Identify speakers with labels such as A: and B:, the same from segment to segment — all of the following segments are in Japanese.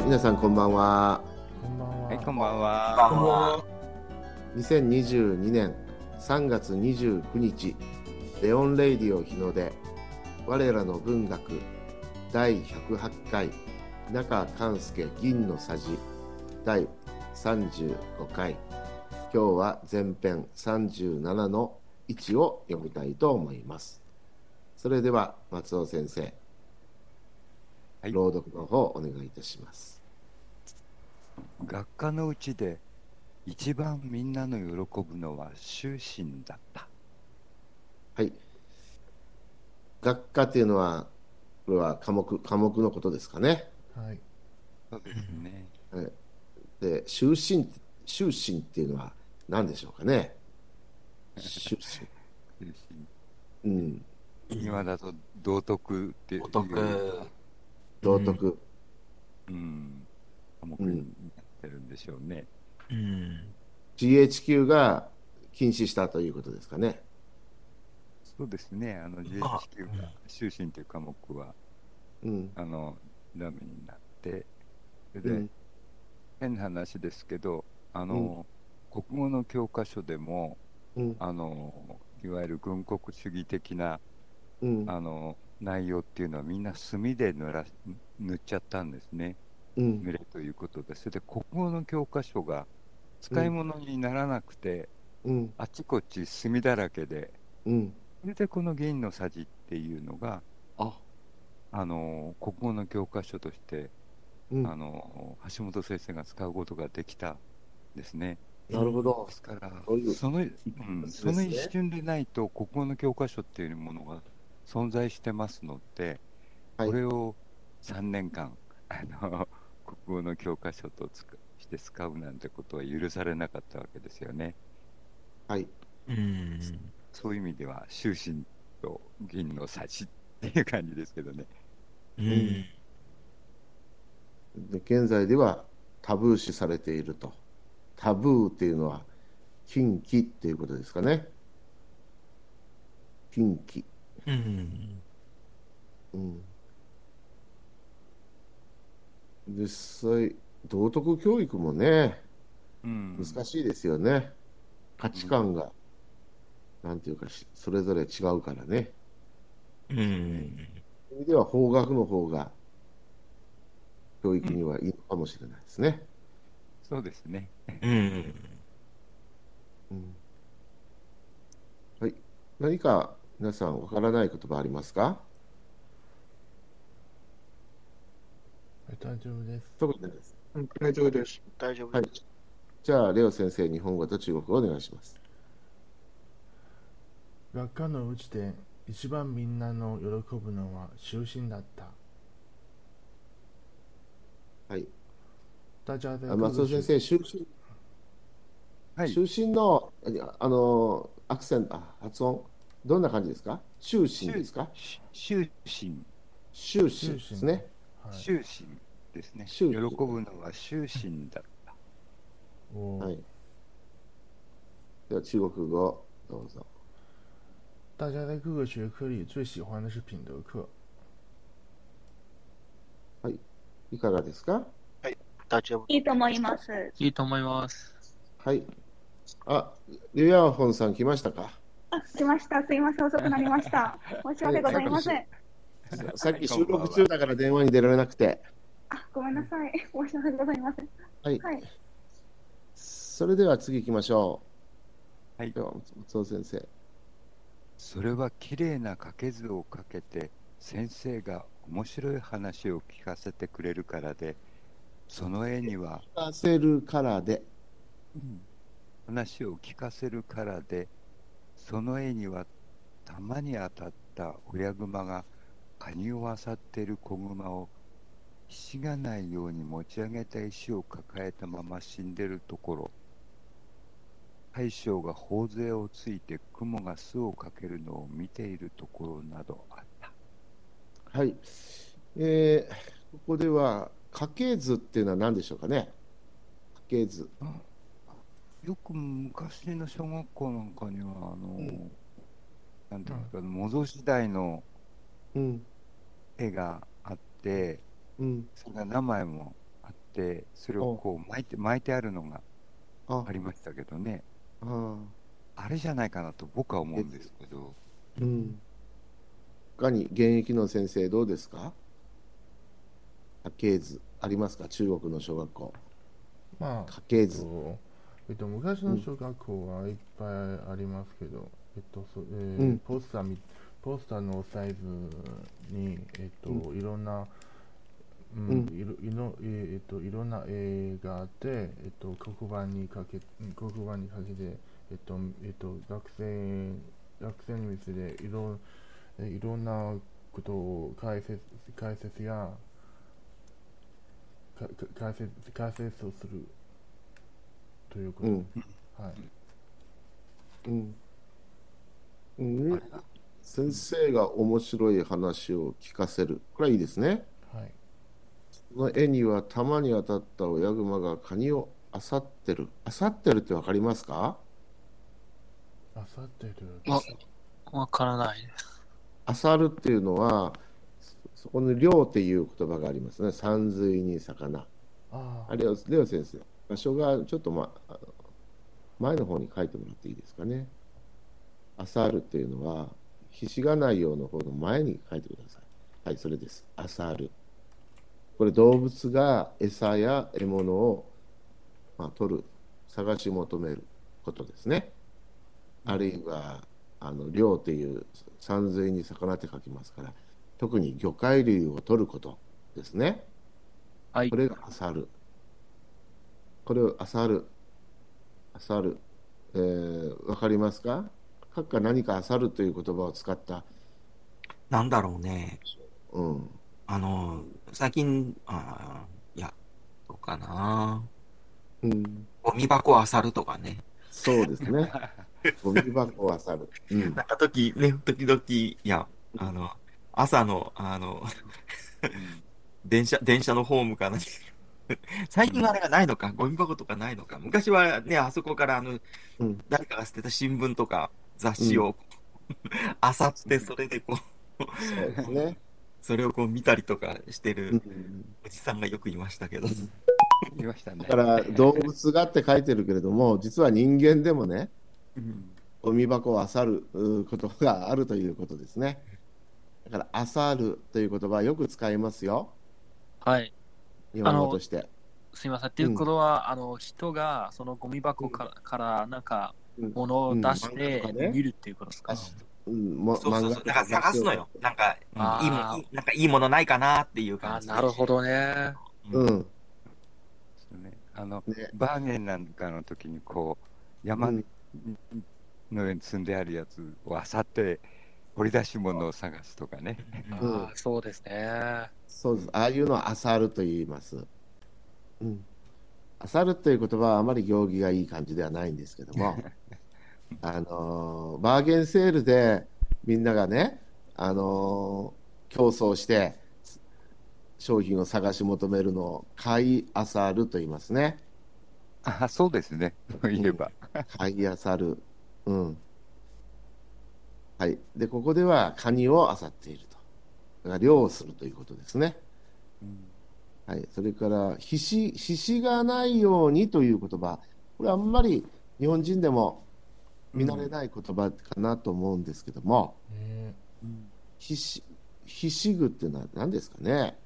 A: はい、皆さんこんばんは。
B: こんばんは。
C: はい、こんばんは。
D: こんばんは。
A: 2022年3月29日、レオン・レイディオ日の出、我らの文学第108回、中勘助銀の匙第35回、今日は前編37の1を読みたいと思います。それでは松尾先生、
C: はい
A: 朗読の方お願いいたします。
C: 学科のうちで一番みんなの喜ぶのは終身だった。
A: はい。学科っていうのは、これは科目、科目のことですかね。
B: はい。
C: そうですね。
A: はい、で、終身、終身っていうのは何でしょうかね。終身。
C: 終
A: うん。
C: 身今だと道徳っていう
D: お得。
A: 道徳。
C: うん、科目になってるんでしょうね。
D: うん。
A: GHQ が禁止したということですかね。
C: そうですね。あの GHQ が終身という科目は
A: うん。
C: あのダメになって、それで、
A: うん。
C: 変な話ですけど、あの、国語の教科書でも
A: うん。
C: あのいわゆる軍国主義的な
A: うん。
C: あの内容っていうのはみんな墨で塗ら塗っちゃったんですね、
A: うん。
C: 塗れということで、それで国語の教科書が使い物にならなくて、
A: うん。
C: あちこち墨だらけで、
A: うん。
C: それでこの銀のさじっていうのが、
A: あ、
C: あの国語の教科書として、
A: うん。
C: あの橋本先生が使うことができたんですね。
A: なるほど
C: で。すから
A: そ
C: の,、うん、その一瞬でないと、国語の教科書っていうものが存在してますので、
A: はい
C: これを3年間、あの 国語の教科書とつくして使うなんてことは許されなかったわけですよね。
A: はい。
D: うん。
C: そういう意味では、終身と銀のさじっていう感じですけどね。
D: うん。
A: で現在ではタブー視されていると。タブーっていうのは禁忌っていうことですかね。禁忌。
D: うん。
A: うん。実際、道徳教育もね、
C: うん、
A: 難しいですよね。価値観が、なんていうかし、それぞれ違うからね。
D: うん。
A: そういう意味では法学の方が教育にはいいのかもしれないですね。
C: そうですね。
D: うん。
A: うんはい。何か皆さんわからない言葉ありますか？
B: はい大丈夫です。
A: 特にないです。
E: 大丈夫です。大丈夫
A: はい。じゃあ、レオ先生、日本語と中国語お願いします。
B: 学科のうちで一番みんなの喜ぶのは終身だった。
A: はい。
B: 大家在
A: あ松尾先生、終身、
C: はい。
A: 終身の、ああの、アクセント、あ発音、どんな感じですか？終身ですか？
C: 終身、
A: 終身ですね。
B: はい、
C: 終身ですね。
A: 終
C: 喜
A: 身
C: ぶのは終身だった。
B: お
A: はい。では、中国語、どうぞ。
B: 大家在各个学科里最喜欢的是品德课。
A: いかがですか？
E: 大丈夫。
F: いいと思います。
D: いいと思います。
A: はい。あ、リュウヤンホンさん来ましたか？
F: あ、来ました。すいません。遅くなりました。申し訳ございません。
A: ささっき収録中だから電話に出られなくて。
F: あ、ごめんなさい。申し訳ございません。
A: はい。
F: はい。
A: それでは次行きましょう。
C: はい
A: では、松尾先生。
C: それは綺麗な掛け図をかけて先生が面白い話を聞かせてくれるからでその絵には、
A: 聞かせるからで。
C: 話を聞かせるからでその絵には弾に当たった親熊がカニを漁っている子熊をひしがないように持ち上げた石を抱えたまま死んでるところ大将が頬杖をついて雲が巣をかけるのを見ているところなどあった
A: はい。えー、ここでは、家系図っていうのは何でしょうかね家系図。
C: よく昔の小学校なんかにはあの、
A: ん
C: なんていうんですか、模造時代の
A: うん。
C: 絵があって
A: うん。
C: それが名前もあっって、それをこう巻いて、巻いてあるのが
A: あ
C: ありましたけどね。
A: あ
C: あれじゃないかなと僕は思うんですけど。
A: うん。他に現役の先生どうですか？家系図ありますか？中国の小学校。
B: まあ
A: 家系図。
B: とえっと、昔の小学校はいっぱいありますけど、えっとそえー
A: うん。
B: ポスターみポスターのサイズに、えっと
A: う
B: いろんな、うん
A: うん。
B: いろいろえっといろんな絵があって、えっと黒板にかけうん黒板にかけて、えっとえっと学生学生に見せていろえいろんなことを解説解説やかか解説解説をするということ、
A: うん。
B: はい。
A: うん。うん、先生が面白い話を聞かせる。これはいいですね。
B: はい。
A: この絵には弾に当たった親熊がカニを漁ってる。漁ってるってわかりますか？
B: あさってる。
E: あわからないです。
A: 漁るっていうのは、そそこに漁っていう言葉がありますね。山水に魚。
B: あ
A: あれを、レオ先生、場所がちょっと、ま、あの前の方に書いてもらっていいですかね。漁るっていうのは、ひしがないようの方の前に書いてください。はい、それです。漁る。これ動物が餌や獲物を、まあ、取る、探し求めることですね。あるいは、あの、漁っていう山水に魚って書きますから、特に魚介類を取ることですね。
E: はい
A: こ。れが漁る。これを漁る。漁る。えー、わかりますか？閣下何か漁るという言葉を使った。
D: なんだろうね。
A: うん。
D: あの、最近、あーいや、どうかな。
A: うん。
D: ゴミ箱を漁るとかね。
A: そうですね。ゴミ箱を漁る。うん。
D: なんか時、ね、時々、いや、あの、朝の、あの、電車、電車のホームかな。最近はあれがないのか、ゴミ箱とかないのか。昔はね、あそこからあの、
A: うん
D: 誰かが捨てた新聞とか雑誌を、あさって、それでこう、
A: そうですね。
D: それをこう見たりとかして
A: う
D: る
A: ん。
D: おじさんがよくいましたけど。
C: いましたね
A: だ。から動物がって書いてるけれども、実は人間でもね、
C: うん
A: ゴミ箱を漁るうことがあるということですね。だから、漁るという言葉はよく使いますよ。
E: はい。
A: 日本語として。
E: すいません。っていうことは、あの、人がそのゴミ箱から、からなんか、
A: うん
E: 物を出して見るっていうことですか、
A: うん、も
D: そうそうそう。だから探すのよ。。なんか、いいなんかいいものないかなっていう
E: あ
D: 感じで。
E: なるほどね。
A: うん。
C: そうねあの、
A: ね
C: バーゲンなんかの時にこう山
A: うん
C: の上に積んであるやつを漁って掘り出し物を探すとかね。
A: うん
E: ああ、そうですね。
A: そうです。ああいうのは漁ると言います。うん。漁るという言葉はあまり行儀がいい感じではないんですけども、あのーバーゲンセールでみんながね、あのー競争して商品を探し求めるのを買い漁ると言いますね。
C: あそうですね。そういえば。
A: 買い漁る。うん。はい。で、ここではカニを漁っていると。漁をするということですね。
C: うん
A: はい、それから、ひし、ひしがないようにという言葉、これあんまり日本人でも見慣れない言葉かなと思うんですけども、
B: え
A: ひし、ひしぐっていうのは何ですかね。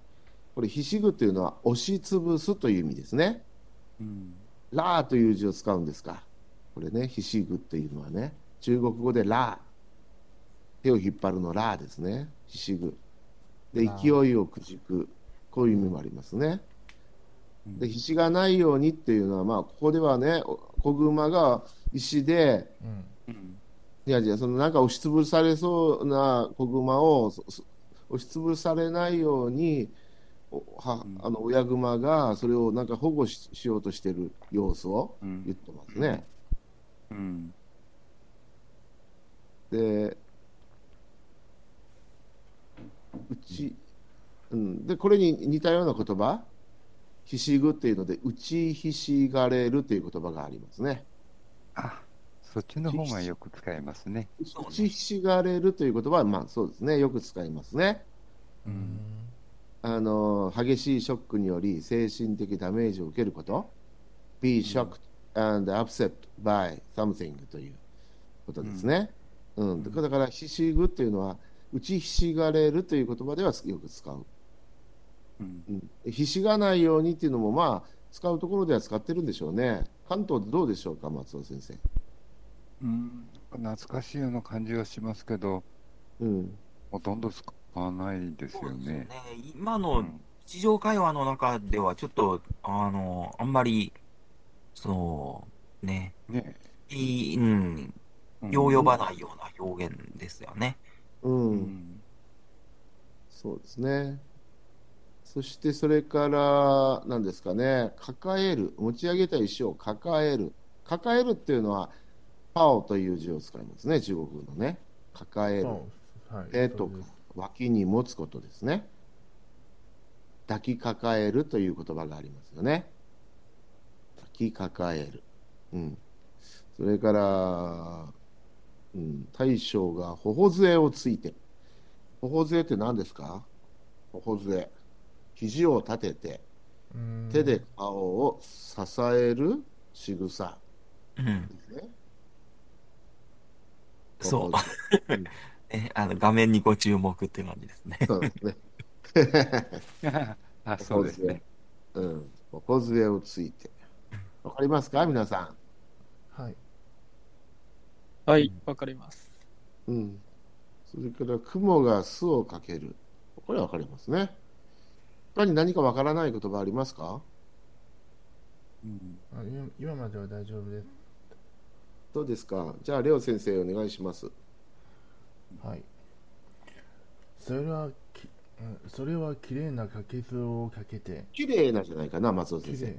A: これ、ひしぐっていうのは押しつぶすという意味ですね。
C: うん
A: ラーという字を使うんですか。これね、ひしぐっていうのはね、中国語でラー。手を引っ張るのラーですね。ひしぐ。で、勢いをくじく。こういう意味もありますね。
C: うん
A: で、ひしがないようにっていうのは、まあ、ここではね、お子熊が石で、
B: うん。
C: うん
A: いやいや、そのなんか押しつぶされそうな子熊を押しつぶされないように、おは
C: うん
A: あの親熊がそれをなんか保護ししようとしてる様子を
C: うん
A: 言ってますね。
C: うん
A: で、うち、うん、で、これに似たような言葉、ひしぐっていうので、打ちひしがれるという言葉がありますね。
C: あそっちの方がよく使いますね。
A: 打ちひしがれるという言葉は、まあそうですね、よく使いますね。
C: う
B: うんん。
A: あの激しいショックにより精神的ダメージを受けること、be shocked and upset by something ということですね。うんだからだから、ひしぐっていうのは、打ちひしがれるという言葉ではよく使う。
C: うん
A: うん、ひしがないようにっていうのも、まあ、使うところでは使ってるんでしょうね。関東でどうでしょうか、松尾先生。
C: うん、懐かしいような感じがしますけど、
A: うん。
C: ほとんど使わないですよね。
D: ね。今
C: う
D: の
C: ん
D: 日常会話の中では、ちょっと、あの、あんまり、そう、ね、
C: ね
D: いい、うん、
C: うん
D: よう呼ばないような表現ですよね。
A: うん。
C: うん
A: そうですね。そしてそれから、何ですかね、抱える、持ち上げた石を抱える。抱えるっていうのは、パオという字を使いますね、中国語のね。抱える。
B: はい。
A: 手とか脇に持つことですね。抱きかかえるという言葉がありますよね。抱きかかえる。うん。それから、うん、大将が頬杖をついて。頬杖って何ですか？頬杖。肘を立てて、
B: うん
A: 手で顔を支える仕草
D: うん。
A: ですね。
D: そう え、あの、画面にご注目っていう感じですね。
A: そうですね。
C: あ、そうですね。
A: うん。頬杖をついて。わかりますか？皆さ
B: はい。
E: はい、わかります。
A: ん。うん。それから、雲が巣をかける。これはわかりますね。他に何かわからない言葉ありますか？
C: うん
B: あ今今までは大丈夫です。
A: どうですか？じゃあ、レオ先生お願いします。
B: はい。それはき、うんそれは綺麗なかけずをかけて、
A: 綺麗なじゃないかな、松尾
B: 綺
A: 先生
B: 麗。。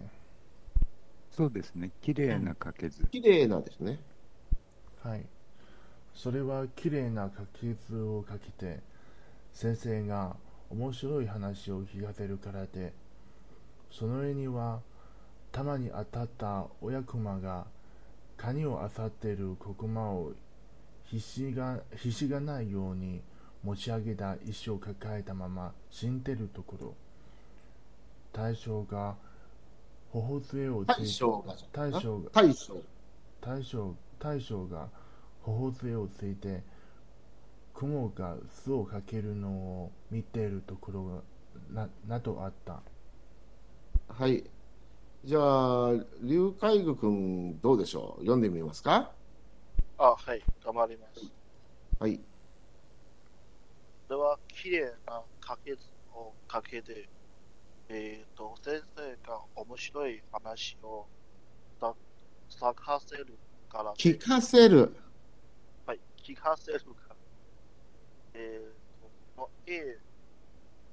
C: そうですね。綺麗なかけず。
A: 綺麗なですね。
B: はい。それは綺麗なかけずをかけて、先生が面白い話を聞かせるからで、その絵には、たまに当たった親熊が、カニを漁っている子熊を必死が必死がないように持ち上げた石を抱えたまま死んでるところ、大将が頬杖をつい
A: 大将が
B: 大将が
A: 大将。
B: 大将が頬杖をついて雲が巣をかけるのを見ているところがななどあった
A: はい。じゃあ、劉海愚君、どうでしょう？読んでみますか？
G: あ、はい、頑張ります。
A: はい。
G: これは綺麗なかけずをかけて、えっ、と、先生が面白い話をさ咲かせるからで、
A: 聞かせる。
G: はい、聞かせるか。ら。えっ、と、この絵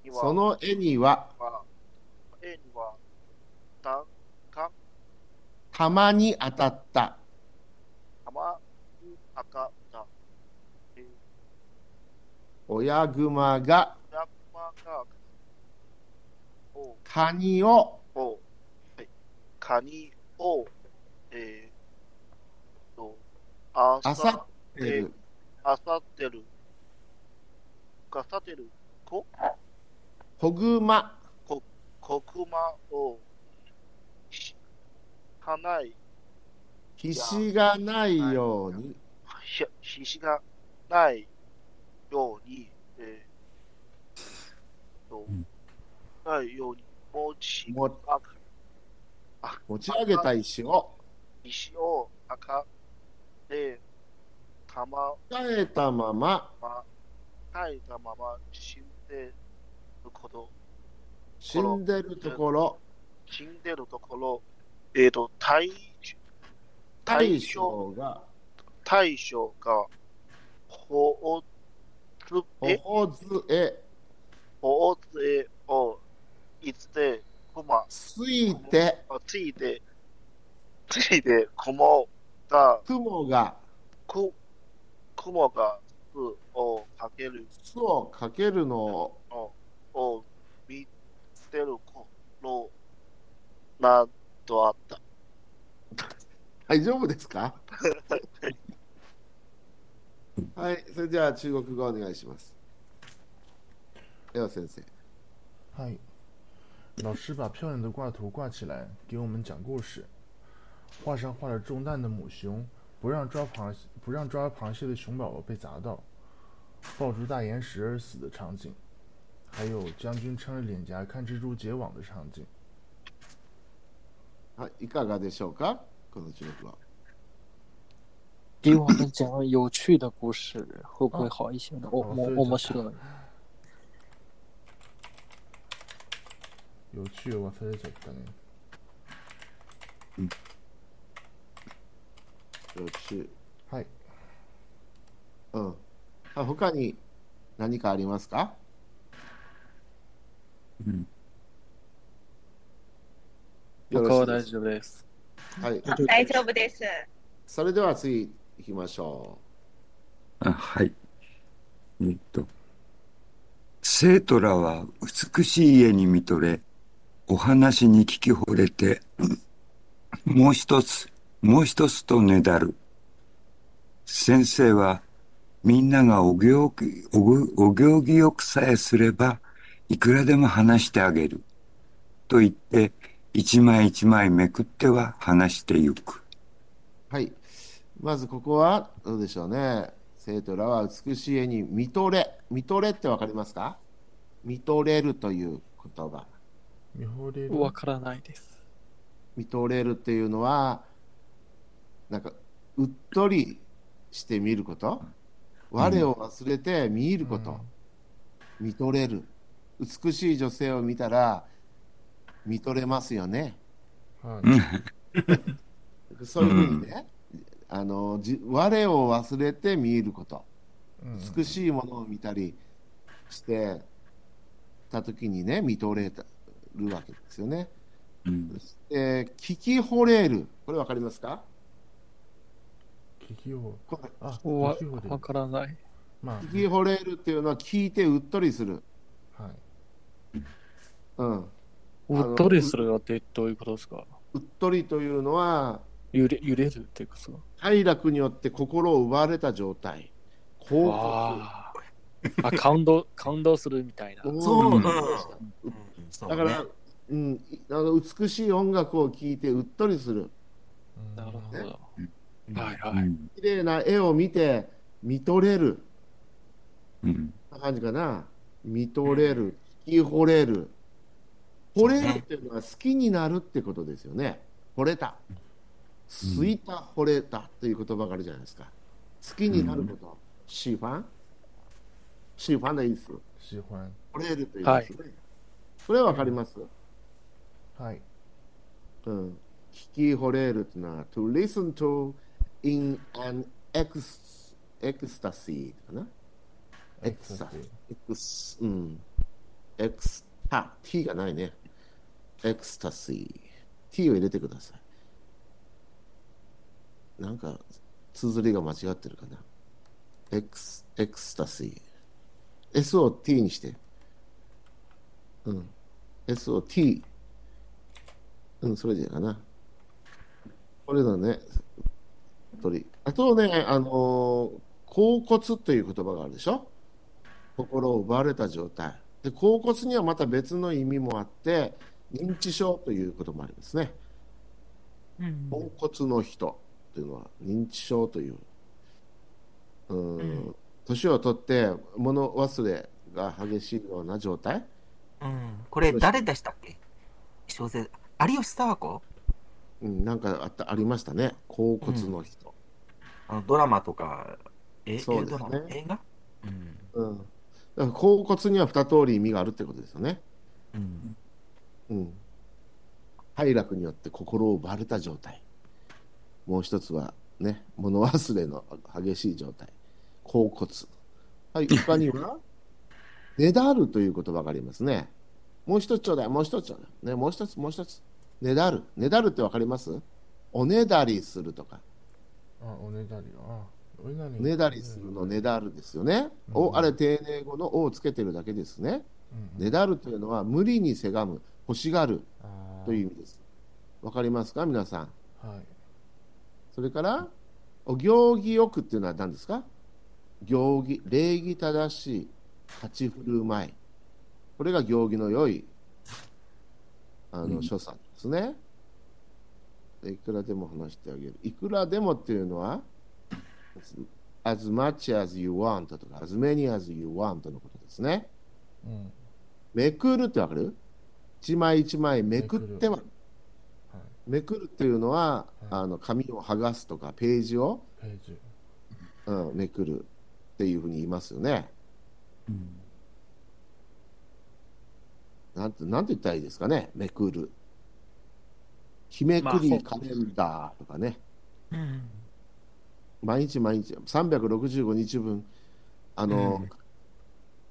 G: には、
A: その絵には、
G: は絵には、弾が
A: たまに当たった。
G: たまに当たった。えー、
A: 親熊が。
G: 山が、を、
A: カニを。
G: を、はい、カニを、えー、と、あ
A: あさってる。
G: あさってる、あさってる、こ、
A: ほぐま。
G: こくまを、し、かない、
A: ひしがないように。
G: ひ、ひしがないように、えー、と、
C: ん。
G: ないように、持ち、
A: 上げた石を。
G: 石をあかで、たま、
A: 抱えたまま。
G: ま、耐えたまま死んでること、
A: 死んでるところ、
G: 死んでるところ、えっ、と、大、
A: 大将が。
G: 大将が、ほおつえ、
A: 頬杖
G: ほおつえを、いつで、くま、
A: ついて。
G: あついて、ついて、雲が、
A: 雲が
G: く、雲が、巣をかける
A: 巣をかけるのを
G: のを見てる頃、などあった。
A: 大丈夫ですか？はい、それでは中国語お願いします。では先生。
B: 嗨，老师把漂亮的挂图挂起来，给我们讲故事。画上画了中弹的母熊，不让抓螃蟹不让抓螃蟹的熊宝宝被砸到，抱住大岩石而死的场景，还有将军撑着脸颊看蜘蛛结网的场景。
A: はい、いかがでしょうかこの記録は。
E: 给我们讲有趣的故事，会不会好一些呢？我我
B: 哦所以就
E: 我们是个
B: 有趣忘れちゃったね。
A: よし。
B: はい。
A: うん。あ他に何かありますか？
C: うん
A: よろ
E: 他は大丈夫です。
A: はい。
F: あ大丈夫です。
A: それでは次行きましょ
C: あはい。えっと、生徒らは美しい家に見とれ、お話に聞き惚れて、もう一つ、もう一つとねだる。先生は、みんながお行儀、おぐお行儀よくさえすれば、いくらでも話してあげる。と言って、一枚一枚めくっては話してゆく。
A: う。はい。まずここはどうでしょうね。生徒らは美しい絵に見とれ。見とれってわかりますか？見とれるという言葉。
B: 見惚れる。
E: わからないです。
A: 見とれるっていうのは、なんか、うっとりして見ること？我を忘れて見ること。見とれる。美しい女性を見たら、見とれますよね。
B: はい。
A: そういうふうにね、あのじ我を忘れて見ること。
B: うん
A: 美しいものを見たりしてた時にね、見とれるわけですよね。
C: うん
A: で聞き惚れる。これわかりますか？
B: 聞きを。あ、
E: わからない。
B: まあ、
A: 聞き惚れるっていうのは聞いてうっとりする。
B: はい。
A: うん。
E: うっとりするってどういうことですか？
A: うっとりというのは、
E: 揺れ揺れるっていうか？さ。
A: 快楽によって心を奪われた状態。恍惚。
E: あーあ、感動、感動するみたいな。
A: うん
D: そう、うん。
A: だから、うん、あの美しい音楽を聴いてうっとりする。
B: うん
E: なるほど。
D: うん
E: はいはい。
C: うん
A: 綺麗な絵を見て見とれる。
C: うん
A: こんな感じかな。見とれる。聞き惚れる。惚れるっていうのは好きになるってことですよね。惚れた。すいた、惚れたという言葉があるじゃないですか。好きになること。喜欢喜欢的意思。
B: 喜欢。
A: 惚れるというですね。それはわかります？
B: はい。
A: うん。聞き惚れるっていうのは、to listen to in an ex, ecstasy かな？エクサ、エクス、うん。エクスタ、t がないね。エクスタシー。t を入れてください。なんか、綴りが間違ってるかな？エクス、エクスタシー。s を t にして。うん。s を t。うん、それでいいかな。これだね。鳥。あとね、あのー、甲骨という言葉があるでしょ？心を奪われた状態。で、甲骨にはまた別の意味もあって、認知症ということもありますね。
D: うん
A: ポンコツの人というのは認知症という、うーん、
D: うん
A: 年を取って物忘れが激しいような状態？
D: うん。これ誰でしたっけ？小説。有吉佐和子？
A: うん、なんかあったありましたね。甲骨の人。
D: あのドラマとか、え
A: そうですね
D: ドラマ映画？うん。
A: うん。だから甲骨には二通り意味があるってことですよね。
D: うん。
A: うん。快楽によって心を奪われた状態。もう一つはね、物忘れの激しい状態。甲骨。はい、他には、ねだるという言葉がありますね。もう一つちょうだい、もう一つちょうだい。ね、もう一つ、もう一つ。ねだる。ねだるってわかります？おねだりするとか。
B: あ、おねだり。あ、おねだり。
A: ねだりするのねだるですよね。
B: うん
A: お、あれ丁寧語のおをつけてるだけですね。
B: うん。
A: ねだるというのは無理にせがむ、欲しがるという意味です。わかりますか？皆さん。
B: はい。
A: それから、お行儀よくっていうのは何ですか？行儀、礼儀正しい立ち振る舞い。ここれが行儀の良いあの、
C: うん
A: 所作ですね。でいくらでも話してあげる。いくらでもっていうのは、as much as you want とか、as many as you want のことですね。
B: うん。
A: めくるってわかる？一枚一枚めくっては。
B: めくる。
A: めくるっていうのは、
B: はい。
A: あの紙を剥がすとかページを、
B: ページ。
A: うん、めくるっていうふうに言いますよね。
C: うん。
A: なんてなんて言ったらいいですかね、めくる。日めくりカレンダーとかね、
D: うん。
A: 毎日毎日、365日分、あの、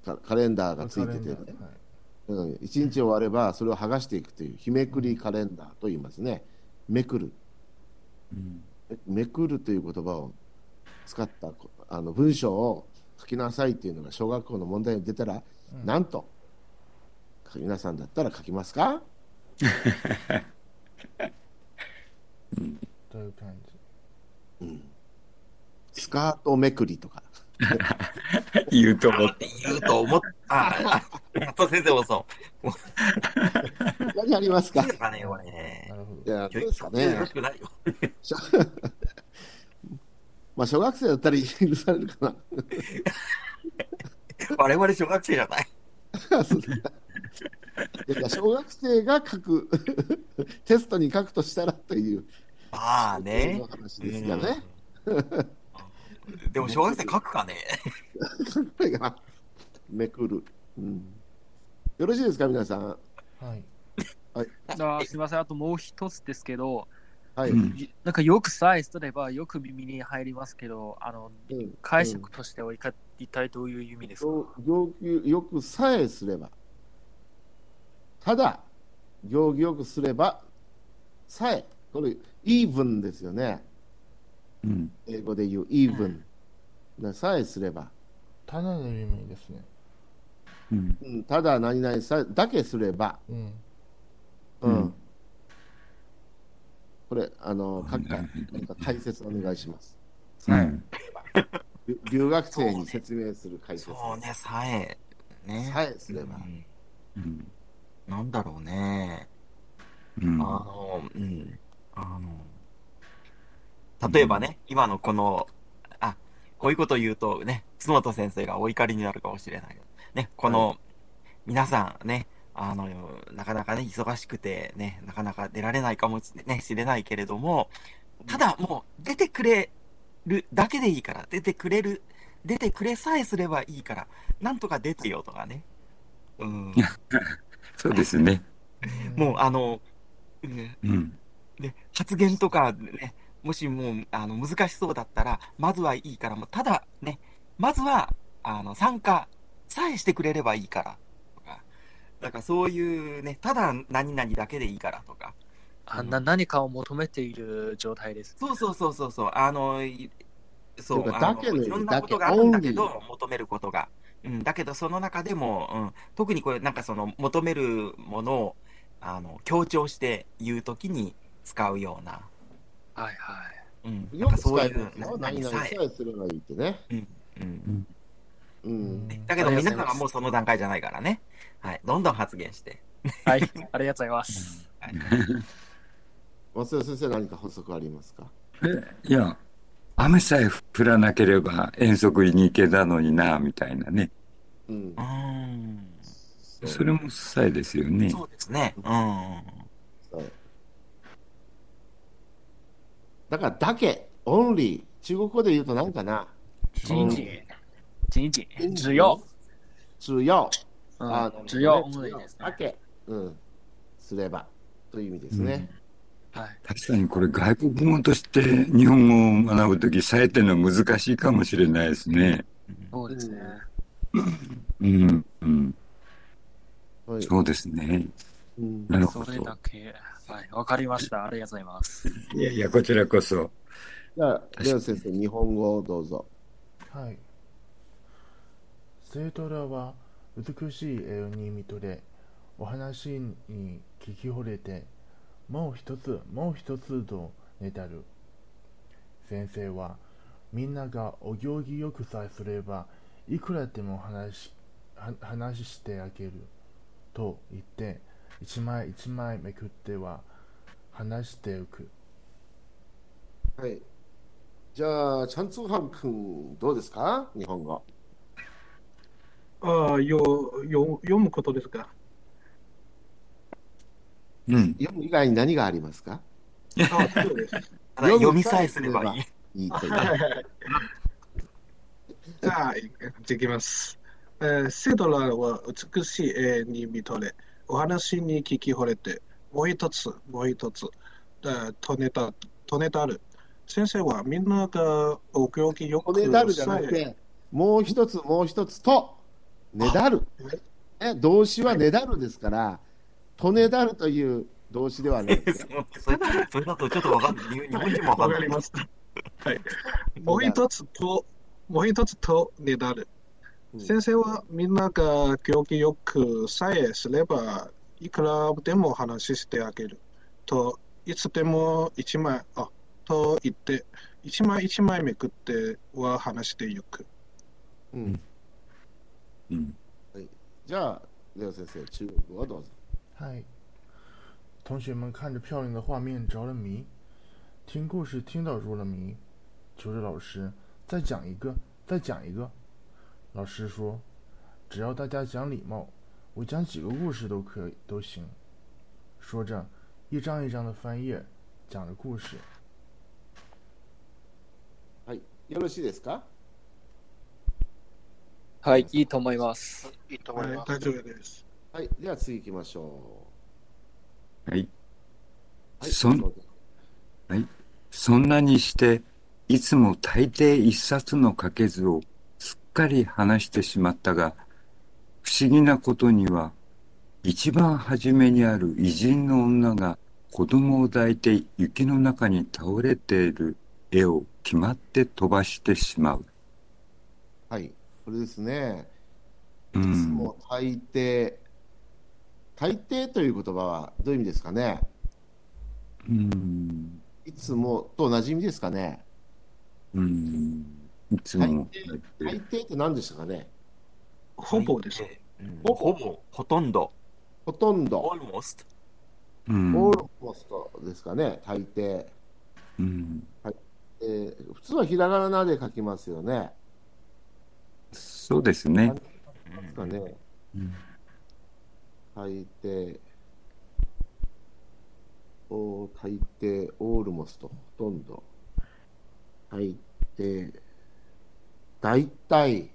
A: かカレンダーがついてて、ね。
B: カレンダーはい
A: うん、1日終わればそれを剥がしていくという日めくりカレンダーと言いますね。めくる。
C: うん。
A: めめくるという言葉を使ったこあの文章を書きなさいっていうのが小学校の問題に出たら、
B: うん。
A: なんと皆さんだったら書きますか？
B: という感じ？
A: スカートめくりとか。
C: 言うと思っ
D: って言うと思った。あ、やっぱ先生もそう。
A: 何ありますか？
D: いいのかね、俺ね
B: な。るほ
A: い
B: ど
A: やどうですか
D: よ
A: ね
D: ろしくないよ。
A: まあ小学生だったら許されるかな。
D: 我々小学生じゃない。
A: そうで小学生が書く テストに書くとしたらという
D: まあね
A: の。話ですがね。
D: うんでも小学生書くかね。
A: これがめくる、うん。よろしいですか、皆さん。
B: はい
E: あすみません、あともう一つですけど、
A: はい。
C: う
A: うん
C: ん
E: なんかよくさえすればよく耳に入りますけど、あの解釈としてはいか一体どういう意味ですか、
A: よくさえすれば、ただ、行儀よくすれば、さえ、これ、even ですよね。
C: うん
A: 英語で言う even。なさえすれば、
B: ただの意味ですね
C: うん
A: うん、ただ何々さえだけすれば、
B: うん
A: うん
C: うん
A: これ、あの、各
C: はい
A: 家、なんか解説お願いします。
C: うん
A: 留留学生に説明する解説。
D: そうね、さえ。ね。
A: さえすれば。
D: うん
C: うん
D: なんだろうね。
C: うん
D: あの、うん。あの、例えばね、今のこの、あ、こういうこと言うとね、津本先生がお怒りになるかもしれないけど、ね、この、皆さんね、あの、なかなかね、忙しくてね、なかなか出られないかもし,、ね、しれないけれども、ただもう出てくれるだけでいいから、出てくれる、出てくれさえすればいいから、なんとか出てよとかね。うん。
C: そうですね。
D: もうあの、うん
C: うん
D: で、発言とかね、もしもう、あの、難しそうだったら、まずはいいから、もう、ただね、まずは、あの、参加さえしてくれればいいから、とか、だからそういうね、ただ何々だけでいいからとか、
E: あな何かを求めている状態です。
D: そうそうそうそうそう、あの、いそう、
A: だけ
D: いろんな
A: だけ
D: ことがあるんだけど、求めることが。うん、だけど、その中でも、うん、特にこれ、なんかその、求めるものを、あの、強調して言うときに使うような、
E: はいはい。
D: うん、な
A: よく
D: んかそうい。う、
A: 何々さえすればいいってね。
D: うん、うん。
A: うん。
D: だけど皆さんはもうその段階じゃないからね。はい。どんどん発言して。
E: はい、ありがとうございます。
D: はい、
A: 松田先生、何か補足ありますか？
C: えいや、雨さえ降らなければ遠足に行けたのにな、みたいなね。
A: うん
D: う。ーん。
C: それもさえですよね。
D: そうですね。うん。
A: だから、だけ、only、中国語で言うと何かな
E: 仅仅、仅仅、只有、
A: 只要、
E: うん
A: あ
E: 只要
A: ね
E: only ですね。
A: だけ、うん、すれば、という意味ですね。
E: はい。
C: 確かにこれ外国語として日本語を学ぶとき、さえってのは難しいかもしれないですね。
E: そうですね。
C: うん、うん、
A: はい
C: そうですね。
A: うん
C: なるほど
E: それ。だけ。はい、わかりました。ありがとうございます。
C: いやいや、こちらこそ。
A: じゃあ、レオ先生、日本語をどうぞ。
B: はい。生徒らは美しい絵に見とれ、お話に聞き惚れて、もう一つ、もう一つとねだる。先生は、みんながお行儀よくさえすれば、いくらでも話話してあげる。と言って一枚一枚めくっては話していく。
A: はい。じゃあ、チャンツーハン君、どうですか？日本語。
H: ああ、よ、よ、読むことですか？
C: うん。
A: 読む以外に何がありますか？
D: 読みさえすればいい。
H: じゃあ、いきます。えーセドラは美しい絵に見とれ、お話に聞き惚れて、もう一つ、もう一つ、えーとねた、とねたる。先生はみんながお行儀よく
A: ねだるじゃなくて、もう一つ、もう一つと、ねだる。ね、動詞はねだるですから、とねだるという動詞ではない。
D: それだとちょっとわかんない。日本人もわかんない。
H: ました。はい。もう一つと、もう一つとねだる。先生はみんなが行儀よくさえすれば、いくらでも話してあげる。と、いつでも一枚、あ、と言って、一枚一枚めくっては話していく。
A: うん
C: うん。
A: じゃあ、レオ先生、中国語をどうぞ。
B: 嗨，同学们看着漂亮的画面着了迷，听故事听到入了迷，求着老师再讲一个，再讲一个。老师说，只要大家讲礼貌，我讲几个故事都可以，都行。说着，一张一张的翻页，讲着故事。
A: はい。よろしいですか
E: はい、いいと思います。
G: いいと
H: はい
G: 思いま、す。
H: 大丈夫です。
A: はい。では次行きましょ
C: はい。
A: う。はい。
C: そん
A: どうぞ
C: そんなにして、いつも大抵一冊の書け図をすっかり話してしまったが、不思議なことには、一番初めにある偉人の女が子供を抱いて雪の中に倒れている絵を決まって飛ばしてしまう。
A: はい。これですね。いつ
C: うん。
A: も大抵、大抵という言葉はどういう意味ですかね？
C: うん。
A: いつもと同じ意味ですかね？
C: うん。いつ
A: 大
C: も。
A: 抵、大抵って何でしたかね？
H: ほぼです。
D: うんほぼ、ほとんど、
A: ほとんど、
D: almost。
C: うん。
A: オールモストですかね？大抵。
C: うん。
A: えー普通はひらがなで書きますよね。
C: そうですね。
A: ですかね？
C: うん
A: 大抵、お大抵、オールモスト、ほとんど。大抵、大体、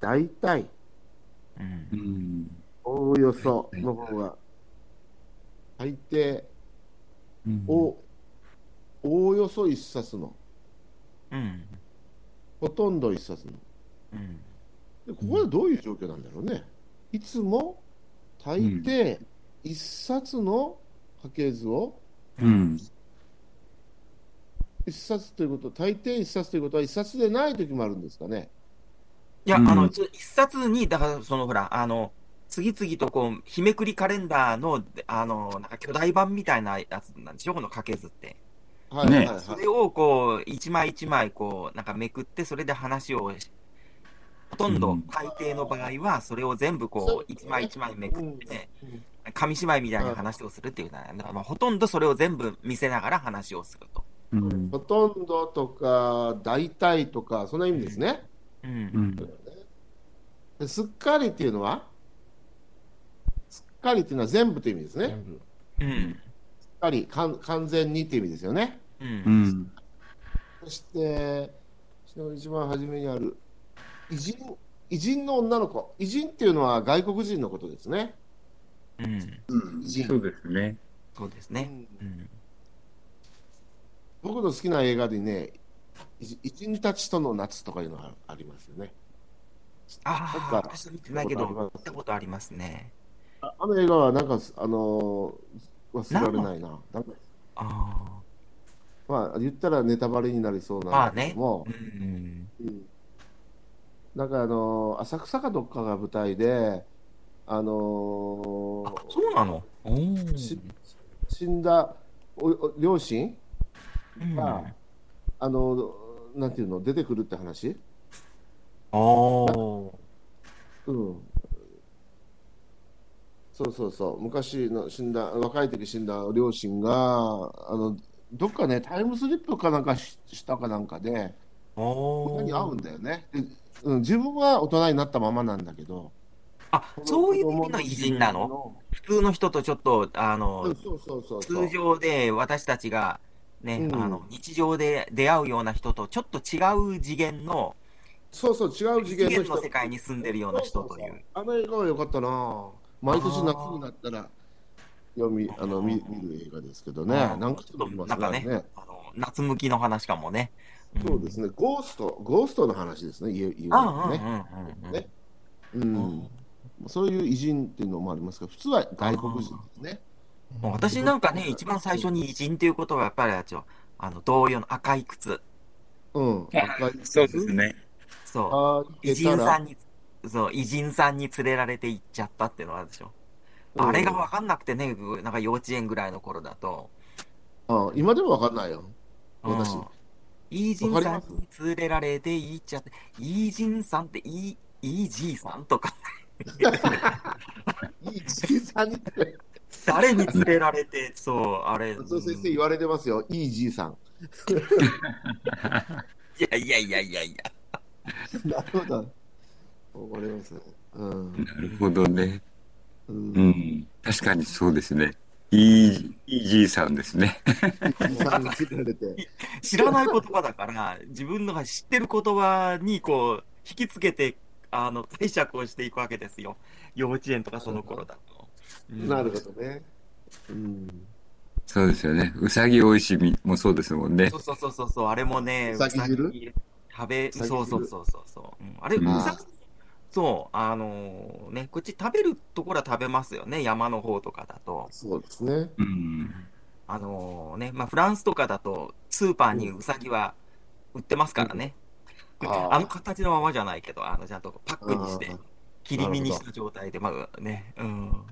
A: 大体、
D: うん
C: うん。
A: おおよその方が、大抵、
C: うん
A: お、おおよそ一冊の、
D: うん
A: ほとんど一冊の。
D: うん
A: でここでどういう状況なんだろうね。いつも大抵一冊の家系図を
C: うん。
A: 一冊ということ、大抵一冊ということは一冊でない時もあるんですかね？
D: いや、
C: うん
D: あの、一冊に、だから、そのほら、あの、次々とこう、日めくりカレンダーの、あの、なんか巨大版みたいなやつなんでしょ？この家系図って。
C: ね
A: はいはいはい。
D: それをこう、一枚一枚こう、なんかめくって、それで話をし、ほとんど
C: うん、
D: 大抵の場合は、それを全部こう、一枚一枚めくって、
A: うん
D: 紙芝居みたいな話をするっていうのは、だからまあ、ほとんどそれを全部見せながら話をすると。
C: うん。
A: ほとんどとか、大体とか、そんな意味ですね。
D: う。
C: うんん。
A: ですっかりっていうのは、すっかりっていうのは全部という意味ですね。
B: 全部。
D: うん。
A: すっかり、かん完全にっていう意味ですよね。
D: う。
C: うんん。
A: そして、一番初めにある、偉人、偉人の女の子。偉人っていうのは外国人のことですね。
D: うん。
A: 偉人。
C: そうですね。
D: そうですね。
A: 僕の好きな映画でね、偉偉人たちとの夏とかいうのがありますよね。
D: ああ、
A: なんか
D: 私は見てないけど、見たことありますね。
A: ああの映画はなんか、あのー忘れられないな。なんか
D: あ
A: まあ、言ったらネタバレになりそうなんだけど。も
D: う、ん。
A: うんなんかあのー浅草かどっかが舞台で、あの
D: あ
A: ー、
D: そうなの？
A: 死んだおお両親
D: うん。
A: が、あのなんていうの、出てくるって話、
D: おー。
A: うん、そうそうそう、昔の死んだ、若い時死んだ両親が、あの、どっかね、タイムスリップかなんかししたかなんかで、に会うんだよね。でうん、自分は大人になったままなんだけど、
D: あ、そういう意味の偉人なの？普通の人とちょっと、あ
A: う
D: の
A: ん、そうそうそうそう。
D: 通常で私たちがね、
A: うん
D: あの、日常で出会うような人とちょっと違う次元の、
A: そうそう、違う次元の人。
D: 次元の世界に住んでるような人という。
A: あの映画は良かったな。毎年夏になったら読みあの見見る映画ですけどね。なんか
D: ちょっと
A: 見ます
D: なんかね、あの夏向きの話かもね。ん
A: そうですね。ゴースト、ゴーストの話ですね。言うね。ねうん。そういう偉人っていうのもありますが、普通は外国人ですね。
D: もう私なんかね、一番最初に偉人っていうことはやっぱりあれですよあの、同様の赤い靴。
A: うん。
C: そうですね。
D: そう。
A: あ
D: 偉人さんに、そう、偉人さんに連れられて行っちゃったっていうのはあるでしょ。
A: うん
D: あれがわかんなくてね、なんか幼稚園ぐらいの頃だと。
A: あ今でもわかんないよ。私。
D: うんイージンさんに連れられて行っちゃって、イージンさんってイー、イージーさんとか、
A: いいじいさんに。
D: 誰に連れられて、そう、あれ。
A: そう先生言われてますよ。いいじいさん。
D: いやいやいやいやいや。
A: なるほど。わかりますね。うん。
C: なるほどね。
A: う。
C: うんん。確かにそうですね。いい、いいじいさんですね。
D: 知らない言葉だから、自分のが知ってる言葉にこう、引きつけて、あの、解釈をしていくわけですよ。幼稚園とかその頃だと。うん
A: なるほどね。うん。
C: そうですよね。うさぎおいしみもそうですもんね
D: そ。うそうそうそうそう、あれもね、
A: うさぎ汁？
D: 食べ、そうそうそうそうそう。うんあれ、う
C: うん
D: さぎ、そう、あのね、こっち食べるところは食べますよね、山の方とかだと。
A: そうですね。
C: うん。
D: あのね、まあ、フランスとかだと、スーパーにうさぎは売ってますからね。
A: あー
D: あの形のままじゃないけど、あの、ちゃんとパックにして切り身にした状態で、まあね、うん。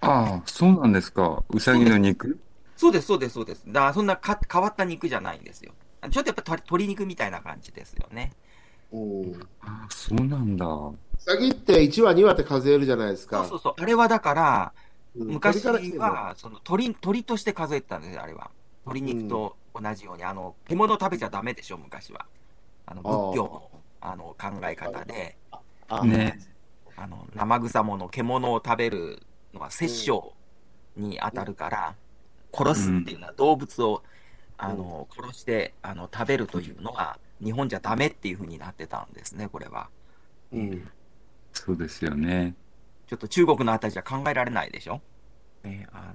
C: ああ、そうなんですか。うさぎの肉？
D: そうです、そうです、そうです。だからそんなか変わった肉じゃないんですよ。ちょっとやっぱ鶏鶏肉みたいな感じですよね。
A: うん。
C: ああ、そうなんだ。
A: うさぎって1羽2羽って数えるじゃないですか。
D: そうそうそう。あれはだから、
A: うん
D: 昔は、その鳥、鳥として数えてたんですよ、あれは。鶏肉と同じように、あの、獣食べちゃダメでしょ、昔は。あの、仏教の、あの、考え方で、
A: あ
C: ね。
D: あの、生臭もの、獣を食べるのは殺生に当たるから、殺すっていうのは動物を、あの、殺して、あの、食べるというのは、日本じゃダメっていうふうになってたんですね、これは。
A: うん。
C: そうですよね。
D: ちょっと中国のあたりじゃ考えられないでしょ？ね、あ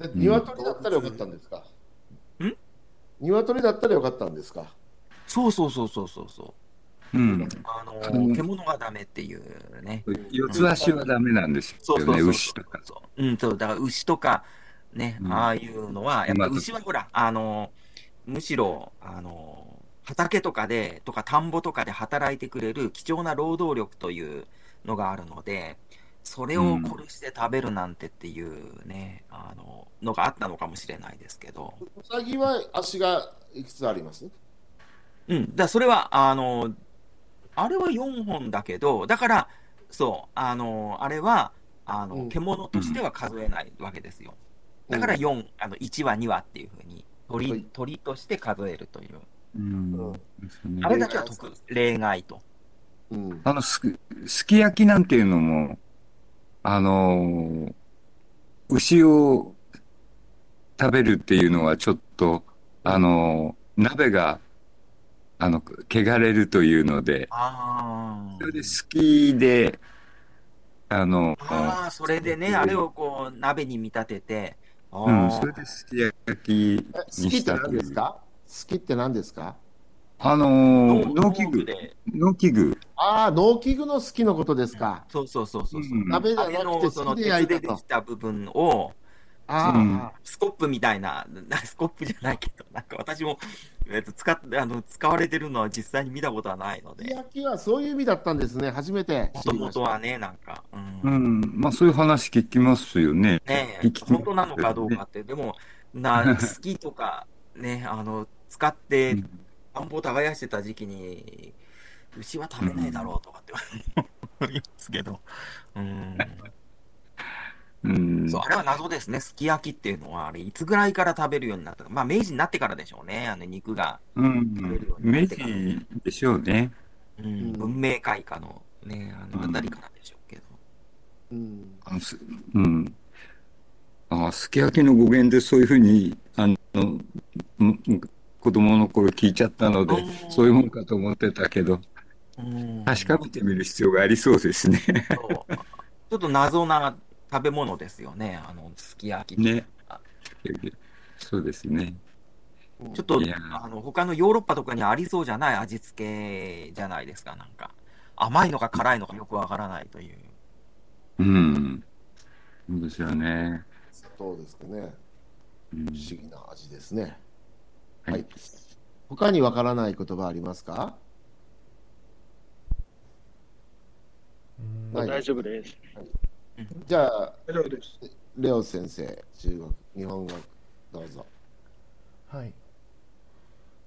D: の、
A: で鶏だったらよかったんですか？
D: ん？
A: 鶏だったらよかったんですか？
D: そうそうそうそうそうそう。
C: うん。
D: あの
C: うん
D: 獣がダメっていうね。
C: 四つ足はダメなんですよね、
D: そうそうそう
C: 牛とか。
D: そう。うん、そう、だから牛とか、ね、
C: うん
D: ああいうのは、やっぱ牛はほら、あの、むしろ、あの、畑とかで、とか田んぼとかで働いてくれる貴重な労働力というのがあるので、それを殺して食べるなんてっていうね、あの、のがあったのかもしれないですけど。
A: うさぎは足がいくつあります？
D: うん。だそれは、あの、あれは4本だけど、だから、そう、あの、あれは、あの、
A: うん
D: 獣としては数えないわけですよ。だから4、あの、1話、2話っていうふうに、鳥、
A: はい
D: 鳥として数えるという。
C: うん。
D: あれだけは特、例外と。
A: うん。
C: あの、すく、すき焼きなんていうのも、あのー牛を食べるっていうのはちょっと、あのー鍋が、あの、汚れるというので、
D: あ
C: それで好きで、あの、
D: ああ、それでね、あれをこう、鍋に見立てて、あ
C: うん、
D: あ
C: それですき焼きに
A: きって何
C: したという。
A: ですか？好きって何ですか？
C: あのー農機具、
D: で。
C: 農機具、
A: ああ、農機具の好きのことですか。
D: そうそうそうそう。
C: うん
A: 鍋じゃなく
D: の、その、
A: て好きで
D: 鉄
A: 焼いたと
D: ででき。た部分を、
A: あ
C: うん
A: あ、
D: スコップみたいな、なスコップじゃないけど、なんか私も、えっと、使って、あの、使われてるのは実際に見たことはないので、
A: 焼きはそういう意味だったんですね。初めて
D: もと。もとはね、なんか、うん。
C: うん、まあそういう話聞きますよね。
D: ね本当なのかどうかって、でも、な、好きとか、ね、あの、使って、田んぼを耕してた時期に、牛は食べないだろうとかって思 いますけど、うん。
C: うん。
D: そう、あれは謎ですね。すき焼きっていうのは、あれ、いつぐらいから食べるようになったか。まあ、明治になってからでしょうね。あの、肉が。
C: うん。明治でしょうね。
D: うん、文明開化のね、あの、あたりからでしょうけど。
A: うん。
C: あすうん。あ、すき焼きの語源でそういうふうに、あの、うん子供の頃聞いちゃったので、そういうもんかと思ってたけど、
D: うん。
C: 確かめてみる必要がありそうですね。
D: ちょっと謎な食べ物ですよね。あの、すき焼き。
C: ね。そうですね。
D: ちょっとあの、他のヨーロッパとかにありそうじゃない？味付けじゃないですか、なんか。甘いのか辛いのかよくわからないという。
C: うん。そうですよね。
A: そうですかね。
C: うん
A: 不思議な味ですね。はい。他にわからない言葉ありますか？
B: うん
A: はい
E: 大丈夫です。
A: じゃあ、
H: 大丈夫です。
A: レオ先生、中国、日本語、どうぞ。
B: はい。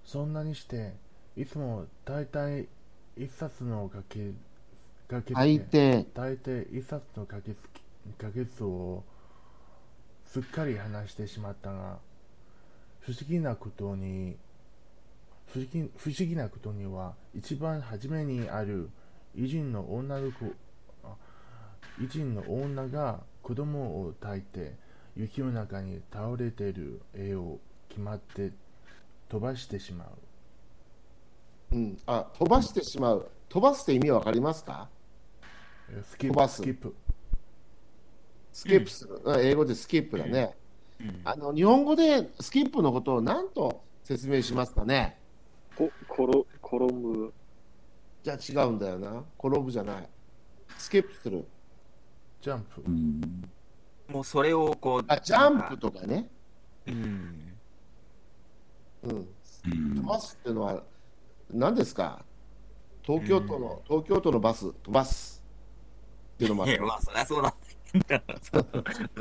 B: そんなにして、いつも大体一冊の書き、書き
A: 大抵、
B: 大体一冊の書き書き数をすっかり話してしまったが、不思議なことに、不思議不思議なことには、一番初めにある偉人の女の子、あ偉人の女が子供を抱いて雪の中に倒れている絵を決まって飛ばしてしまう。
A: うん、あ、飛ばしてしまう。飛ばすって意味わかりますか？
B: えスキップ、
A: 飛ばす
B: スキップ。
A: スキップする。うん英語でスキップだね。
D: うん
A: あの、日本語でスキップのことを何と説明しますかね？
E: こ、ころ、転ぶ。
A: じゃあ違うんだよな。転ぶじゃない。スキップする。
B: ジャンプ
C: う。ん。
D: もうそれをこう、
A: あ、ジャンプとかね。
D: うん。
A: うん。
C: うん
A: 飛ばすっていうのは何ですか？東京都の、東京都のバス飛ばすっていうのもある
D: まあ、そりゃそうだ。そ う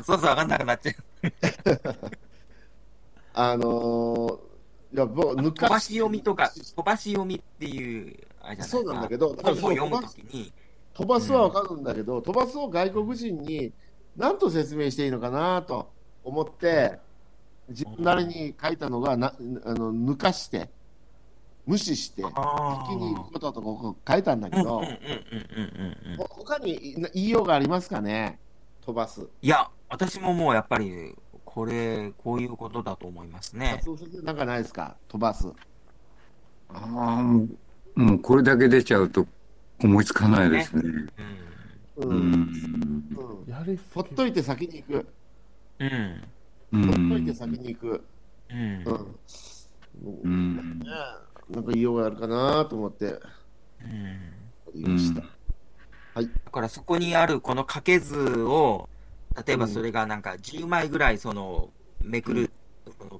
D: そうそう、わかんなくなっちゃう。
A: あのー、いや僕
D: 飛
A: 昔
D: ばし読みとか、飛ばし読みっていう、あれじゃない
A: そうなんだけどだから
D: 読むときに、
A: 飛ばすはわかるんだけど、飛ばすを外国人に何と説明していいのかなと思って自分なりに書いたのがなあの抜かして無視して
D: あ
A: 先に行くこととこう書いたんだけど、他に言いようがありますかね？飛ばす。
D: いや、私ももうやっぱり、これ、こういうことだと思いますね。
A: なんかないですか？飛ばす。
C: ああ、もうこれだけ出ちゃうと思いつかないですね。
D: うん。
A: うん。
B: やはり
A: ほっといて先に行く。
D: うん。
C: う
A: ほっといて
C: ん。
A: 先に行く。
D: うん。
A: うん。
C: うん。
A: ねえなんか言いようがあるかなと思って
D: うん
A: 言いました。
D: だからそこにあるこの掛け図を、例えばそれがなんか10枚ぐらいそのめくる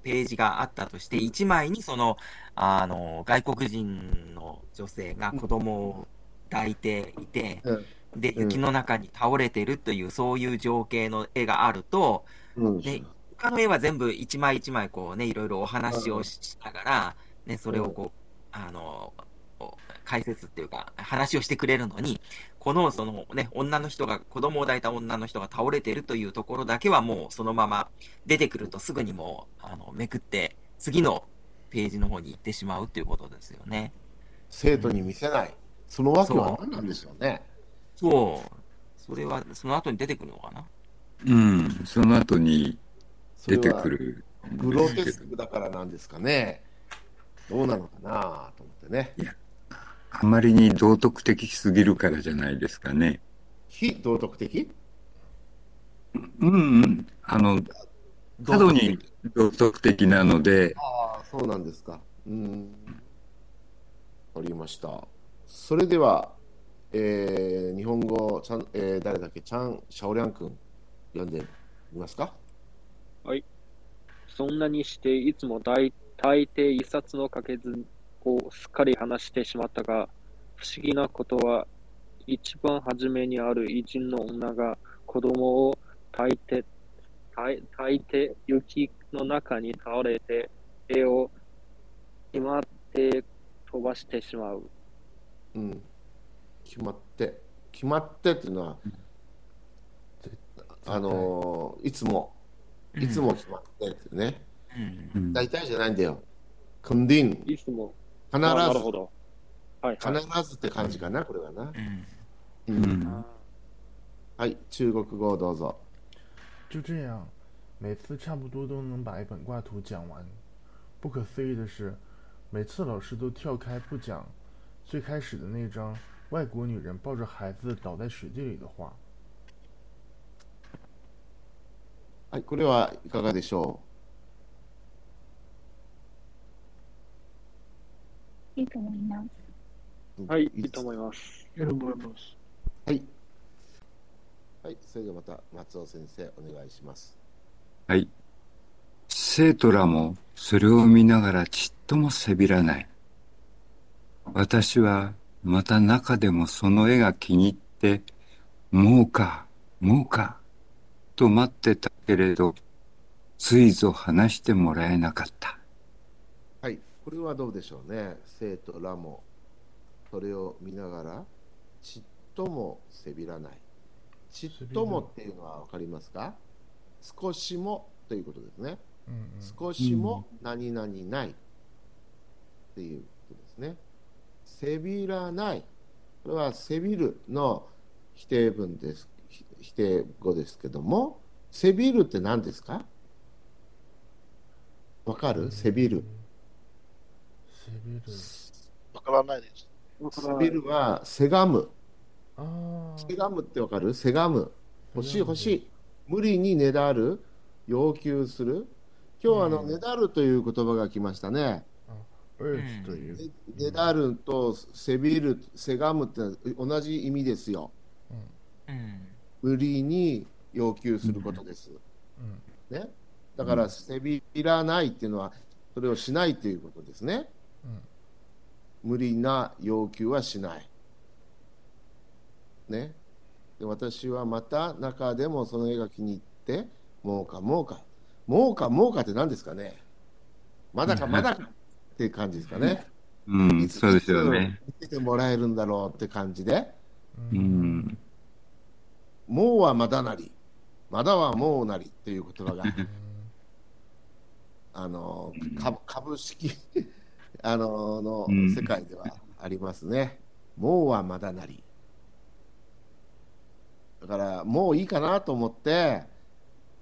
D: ページがあったとして、1枚にその、あの、外国人の女性が子供を抱いていて、
A: うん。
D: で、
A: うん。
D: 雪の中に倒れてるという、そういう情景の絵があると、
A: うん。
D: で、他の絵は全部一枚一枚こうね、いろいろお話をしながら、ね、それをこう、あの、解説っていうか、話をしてくれるのに、このそのね、女の人が、子供を抱いた女の人が倒れてるというところだけはもうそのまま出てくるとすぐにもう、あの、めくって、次のページの方に行ってしまうっていうことですよね。
A: 生徒に見せない。そのわけは何なんでしょうね。
D: そう。それは、その後に出てくるのかな？
C: うん。その後に出てくる。
A: グロテスクだからなんですかね。どうなのかなと思ってね。
C: あまりに道徳的すぎるからじゃないですかね。
A: 非道徳的？
C: うんうん。あの、過度に道徳的なので、
A: ああ、そうなんですか。うん。わかりました。それでは、えー日本語、ちゃん、えー誰だっけ、ちゃん、シャオリャン君、読んでみますか？
E: そんなにして、いつも大大抵一冊の書けずをすっかり話してしまったが、不思議なことは、一番初めにある偉人の女が子供を抱いて、抱い抱いて雪の中に倒れて、絵を決まって飛ばしてしまう。
A: うん。決まって、決まってっていうのは、あのーいつも、いつも決まってってね。
D: うん
C: うん
A: 大体じゃないんだよ。クンディン、
E: いつも。
A: 必
E: あなる
A: ず、
E: ほど。はい、はい。
A: 必ずって感じかな、これはな。
D: うん
A: うん
C: うん
A: はい、中国語どうぞ。
B: 就这样，每次差不多都能把一本挂图讲完。不可思议的是，每次老师都跳开不讲最开始的那张外国女人抱着孩子倒在水地里的画。
A: はい、これはいかがでしょ
F: いいと思います。
A: う
E: はい、いいと思います。
H: いいと思います。
A: はい。はい、それではまた松尾先生、お願いします。
C: はい。生徒らもそれを見ながらちっともせびらない。私はまた中でもその絵が気に入って、もうか、もうか、と待ってたけれど、ついぞ話してもらえなかった。
A: はい、これはどうでしょうね。生徒らもそれを見ながら、ちっともせびらない。ちっともっていうのは分かりますか？少しもということですね。
B: 嗯嗯，
A: 少しも何々ないっていうことですね。せびらない。これはせびるの否定文です。ひ否定語ですけども、せびるって何ですか？わかる？せびる。
B: せびる。
G: わからないです。
A: せびるはせがむ。せがむってわかる？せがむ。欲しい欲しい。無理にねだる。要求する。今日はあの、
B: うん
A: ねだるという言葉が来ましたね。ねねだるとせびる、せがむって同じ意味ですよ。
D: うん
A: 無理に要求することです。
B: うん
A: ね。だから、せびらないっていうのは、それをしないということですね。無理な要求はしない。ね。で私はまた中でもその絵が気に入って、もうかもうか。もうかもうかって何ですかね。まだかまだかっていう感じですかね。
C: うん、
A: いつ
C: そうですよね。
A: 見てもらえるんだろうって感じで、
B: う。
C: うんん。
A: もうはまだなり、まだはもうなりっていう言葉が、あの株株式あのの
C: うん
A: 世界ではありますね。もうはまだなり。だから、もういいかなと思って、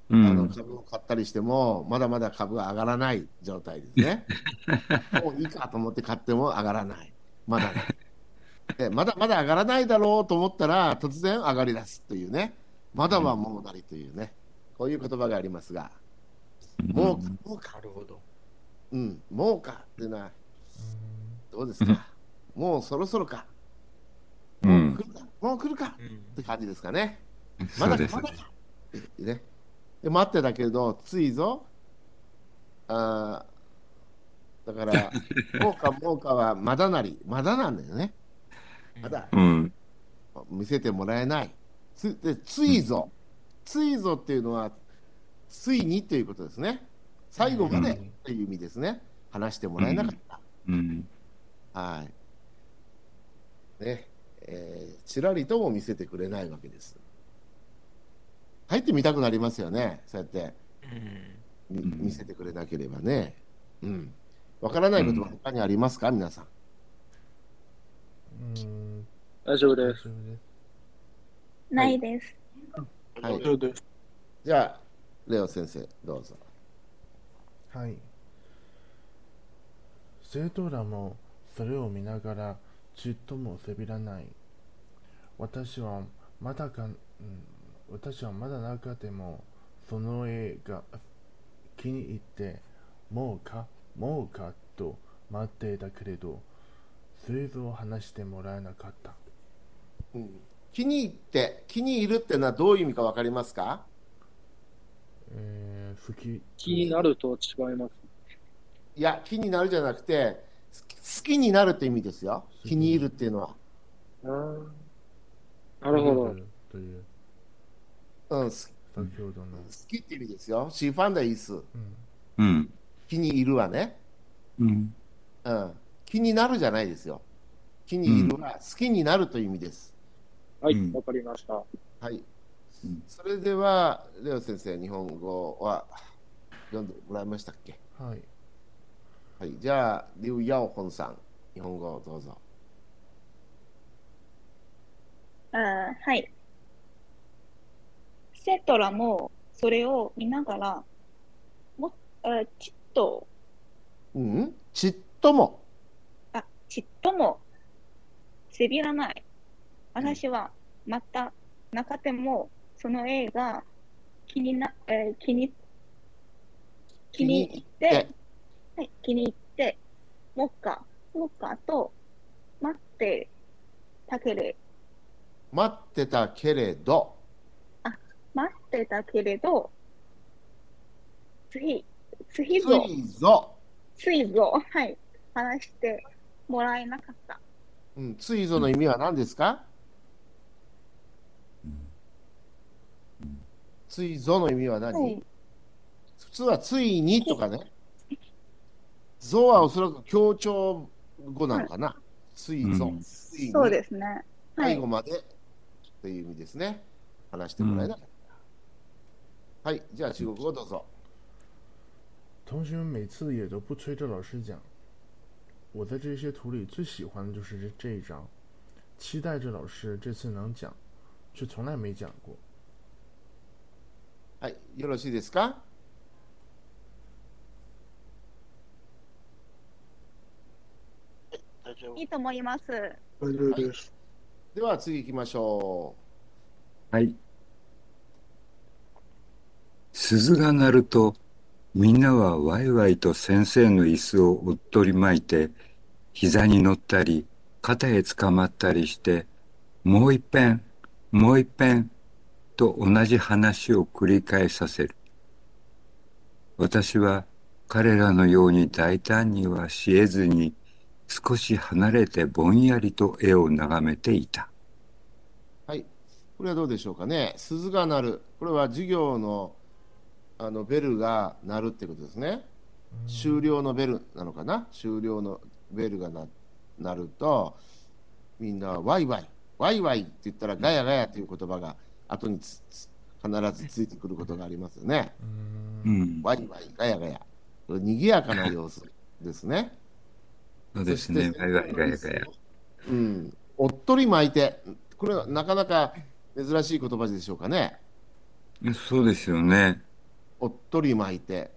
C: う
A: あの
C: ん。
A: 株を買ったりしても、まだまだ株が上がらない状態ですね。もういいかと思って買っても上がらない。まだない。でまだまだ上がらないだろうと思ったら、突然上がり出すというね。まだはもうなりというね。こういう言葉がありますが、もうか、もうか、
D: なるほど。
A: うん、もうかっていうのは、どうですか？もうそろそろか。
C: うん
A: 来るかもう来るか
D: うん
A: って感じですかね。まだかま。だかね。で待ってたけど、ついぞ、あーだから、もうかもうかはまだなり、まだなんだよね。まだ
C: うん。
A: 見せてもらえない。つでついぞ、ついぞっていうのは、ついにということですね。最後までという意味ですね。話してもらえなかった。
C: うん。
A: はい。ね、えーちらりとも見せてくれないわけです。入ってみたくなりますよね、そうやってみ
C: うん
A: 見せてくれなければね。うん。わからないことは他にありますか、皆さん。
B: うん。
E: 大丈夫です。
F: ないです。
A: はい。じゃあ、レオ先生、どうぞ。
B: はい。生徒らもそれを見ながらちっともせびらない。私はまだか、うん、私はまだ中でもその絵が気に入って、もうか、もうかと待っていたけれど、それぞ話してもらえなかった。
A: うん気に入って、気に入るってのはどういう意味かわかりますか？
B: えー、好き。
E: 気になると違います。
A: いや、気になるじゃなくて、好きになるって意味ですよ。気に入るっていうのは。
E: あーなるほど。
B: という、
A: うん、好
B: 先ほどの。
A: きって意味ですよ。シーファンダイス。
B: うん。
C: うん。
A: 気に入るはね。
C: うん。
A: うん。気になるじゃないですよ。気に入るは好きになるという意味です。
E: はい、
C: うん
E: わかりました。
A: はい。
C: うん
A: それでは、レオ先生、日本語は読んでもらいましたっけ？
B: はい。
A: はい。じゃあ、リュウ・ヤオホンさん、日本語をどうぞ。
F: あーはい。生徒らもそれを見ながら、もあちっと、
A: うん？ちっとも。
F: あ、ちっともせびらない。私はまた中でもその映画気にな、えー気に、気に入って、はい、気に入って、ウォッカ、ウォッカと待ってたけれ、
A: 待ってたけれど、
F: 待ってたけれど、次、次
A: つ
F: ぞ、
A: いぞ、
F: ついぞ、はい、話してもらえなかった。
A: うん、ついぞの意味は何ですか？ついぞの意味は何、
F: はい。
A: 普通はついにとかね。ぞはおそらく強調語なのかな。ついぞ、
C: うん
A: ついに
F: そうですね。はい
A: 最後。までという意味ですね。話してもらえなかった。はい、じゃあ中国語どうぞ。
B: 同学们每次也都不催着老师讲。我在这些图里最喜欢的就是这这一张，期待着老师这次能讲，却从来没讲过。
A: はい、よろしいですか
G: 大丈夫
F: いいと思います。
H: 大丈夫です。
A: では次行きましょ
C: はい。鈴が鳴ると、みんなはワイワイと先生の椅子をおっ取り巻いて、膝に乗ったり、肩へつかまったりして、もう一遍、もう一遍、と同じ話を繰り返させる。私は彼らのように大胆にはしえずに、少し離れてぼんやりと絵を眺めていた。
A: う。はい、これはどうでしょうかね。鈴が鳴る。これは授業のあのベルが鳴るってことですね。終了のベルなのかな終了のベルがな鳴ると、みんなワイワイ、ワイワイって言ったらガヤガヤという言葉が後につつ必ずついてくることがありますよね。
C: うん。
A: ワイワイ、ガヤガヤ。賑やかな様子ですね。
C: そうですね。
A: そ
C: ガヤガヤガヤガヤ。
A: うん。おっとり巻いて、これはなかなか珍しい言葉でしょうかね。
C: そうですよね。
A: おっとり巻いて。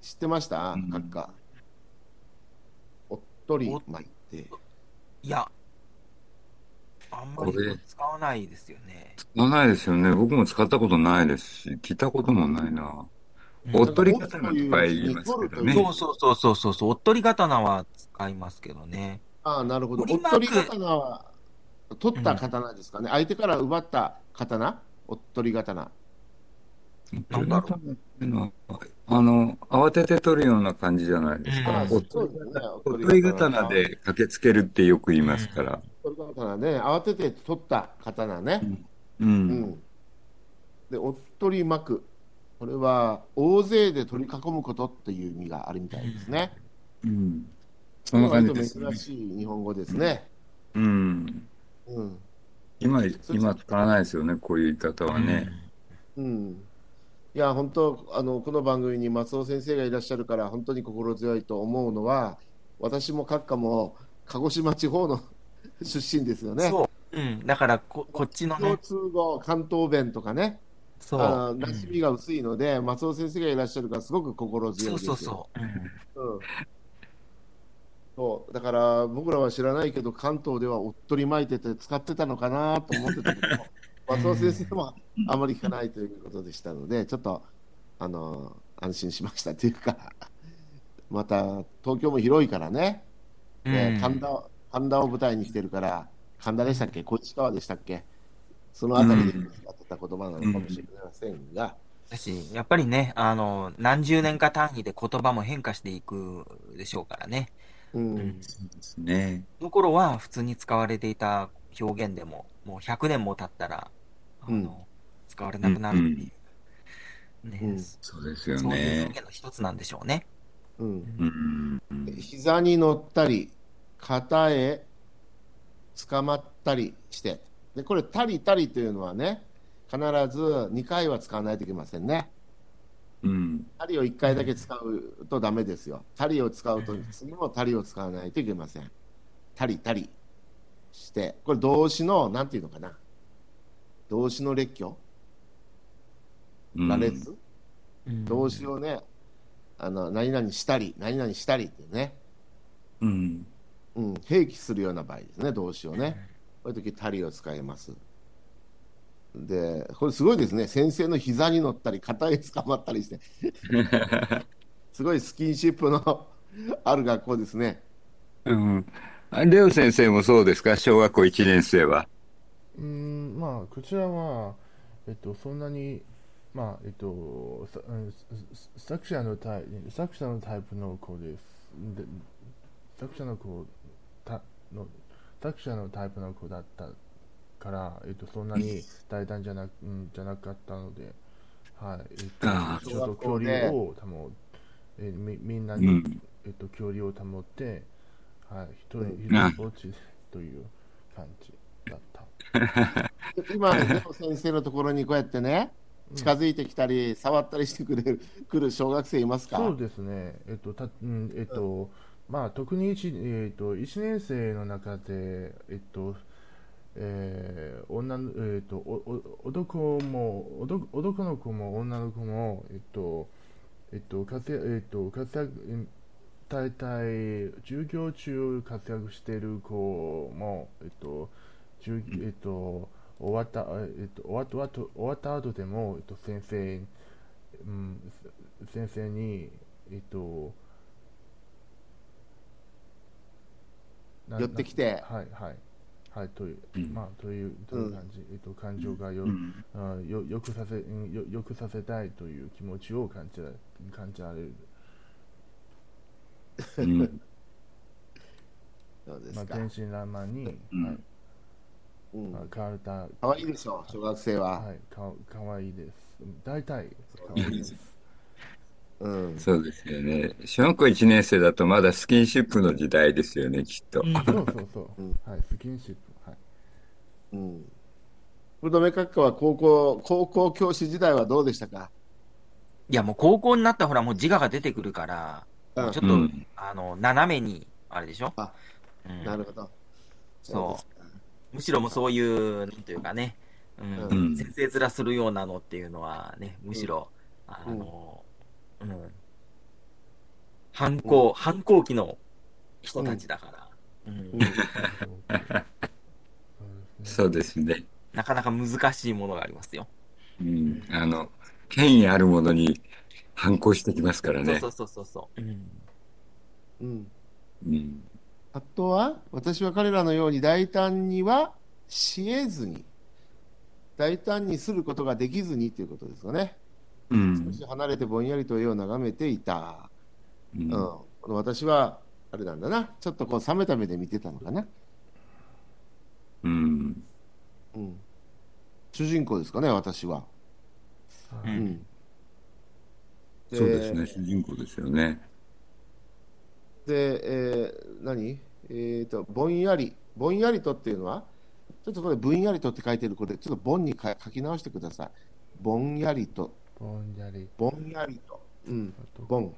A: 知ってました？
C: うん
A: 閣下。おっとり巻いて。
D: いや、あんまり使わないですよね。
C: 使わないですよね。僕も使ったことないですし、聞いたこともないな。おっとり刀はいっぱい言いますけどね。
D: そうそうそうそうそうそう、おっとり刀は使いますけどね。
A: ああ、なるほど。おっとり刀は、取った刀ですかね。相手から奪った刀？おっとり刀。
D: なんだろう
C: っていうのはあの、慌てて取るような感じじゃないです
D: うん
C: か。
A: うですね。おっ
C: とり刀で駆けつけるってよく言いますから。
A: おっとり刀ね。慌てて取った刀ね。
C: う。
A: うんん。で、おっとり巻く。これは、大勢で取り囲むことっていう意味があるみたいですね。
C: うん。そんな感じですね。
A: 珍しい日本語ですね。
C: うん。
A: うん。
C: 今、今使わないですよね、こういう言い方はね。
A: うん。いや、本当、あの、この番組に松尾先生がいらっしゃるから、本当に心強いと思うのは、私も閣下も鹿児島地方の出身ですよね。
D: そう。うん。だからこ、こっちの
A: 共
D: ね、
A: 通語、関東弁とかね、
D: そう。
A: あの馴染みが薄いので、松尾先生がいらっしゃるから、すごく心強い
D: そう
A: ですよ。
D: そうそう。う。ん。
A: うん。そう。だから僕らは知らないけど関東ではおっとり巻いてて使ってたのかなと思ってたけど 松尾先生もあまり聞かないということでしたのでちょっとあの安心しましたというかまた東京も広いからね、ね
D: うん。
A: 神田神田を舞台にしてるから神田でしたっけ？小石川でしたっけ？そのあたりで使ってた言葉なのかもしれませんが、
D: だし、やっぱりね、あの、何十年か単位で言葉も変化していくでしょうからね。
A: うん
D: うん。
C: そうですね。
D: その頃は普通に使われていた表現でも、もう100年も経ったら、あの、
A: うん
D: 使われなくなるっていう。ね、
A: うん
C: そうですよ
D: そういう
C: ね
D: 表。現の一つなんでしょうね。
A: うん
C: うん。
A: 膝に乗ったり肩へ捕まったりしてでこれ「たりたり」というのはね必ず2回は使わないといけませんね。
C: うん。
A: 針を1回だけ使うとダメですよ。針を使うと次も針を使わないといけません。針、針して、これ動詞の、なんていうのかな。動詞の列挙
C: うん
A: 羅列、
D: うん
A: 動詞をね、あの、何々したり、何々したりってね、
C: うん。
A: うん、併記するような場合ですね、動詞をね。こういう時、針を使います。で、これすごいですね。先生の膝に乗ったり、肩に捕まったりして、すごいスキンシップの ある学校ですね。
C: うん。あレオ先生もそうですか？小学校1年生は。
B: うーん、まあ、こちらは、えっと、そんなに、まあ、えっと、作者のタイ作者のタイプの子です。で作者の子たの作者のタイプの子だったから、えっと、そんなに大胆じゃな,、うん、じゃなかったので、はい、えっ
C: あ
B: と、ちょっと距離を保えみみんなに、
C: うん。
B: えっと、距離を保って、はい、一人、
A: うん。
B: 一人ぼっちという感じだった。
A: 今、先生のところにこうやってね、近づいてきたり、触ったりしてくれる来る小学生いますか？
B: そうですね、えっと、たうんえっと、まあ、特に一、えっと、1年生の中で、えっと、えー女えっと、おお男も男男の子も女の子も、えっとえっと活躍えっと、活躍うん大体授業中活躍している子も、えっと授えっと、終わった、えっと、終わった後終わった後でも、えっと、先生うん、先生に、えっと、
A: 寄ってきて。
B: なはいはい。はいという、
C: うん。
B: まあというという感じ、えっと感情がよ、
C: うん。
B: あよよくさせうんよよくさせたいという気持ちを感じら感じられる、
C: うん。
B: まあ、
A: そうですか。
B: 天真爛漫に、
C: うん。
B: はい。
A: うん。
B: まあ、変わった。
A: 可愛いでしょ、小学生は。
B: はいかかわいいです。大体かわいいです
A: うん。
C: そうですよね。小学校1年生だとまだスキンシップの時代ですよね、きっと。
D: うん。
B: そうそうそう、
A: うん。
B: はいスキンシップ。はい。
A: うん。ブドメ閣下は高校、高校教師時代はどうでしたか？
D: いや、もう高校になったらほら、もう自我が出てくるから、
A: うん。
D: ちょっと、
C: うん。
D: あの、斜めに、あれでしょ？
A: あ
D: うん。
A: なるほど。
D: そう。
A: ですか。
D: むしろもうそういう、なんというかね、うん、
C: うん。
D: 先生面するようなのっていうのはね、むしろ、あの、うん、反抗、反抗期の人たちだから、うん
A: うん
C: そうですね。
D: なかなか難しいものがありますよ。
C: うん。あの、権威あるものに反抗してきますからね
D: そ。うそうそうそう。うん
A: うん。
C: うん。
A: あとは、私は彼らのように大胆にはしえずに、大胆にすることができずにということですかね。
C: うん
A: 少。し離れてぼんやりと絵を眺めていた。
C: う
A: うんん。私は、あれなんだな。ちょっとこう冷めた目で見てたのかな。
C: うん。
A: うん。主人公ですかね、私は。
D: う
A: うんん。
C: そうですね。主人公ですよね。
A: で、えー何？えっ、と、ぼんやり、ぼんやりとっていうのは、ちょっとこれ、ぼんやりとって書いてるこれ、ちょっとぼんにか書き直してください。ぼんやりと、
B: ぼんやり
A: ぼんやりと、うん、ぼん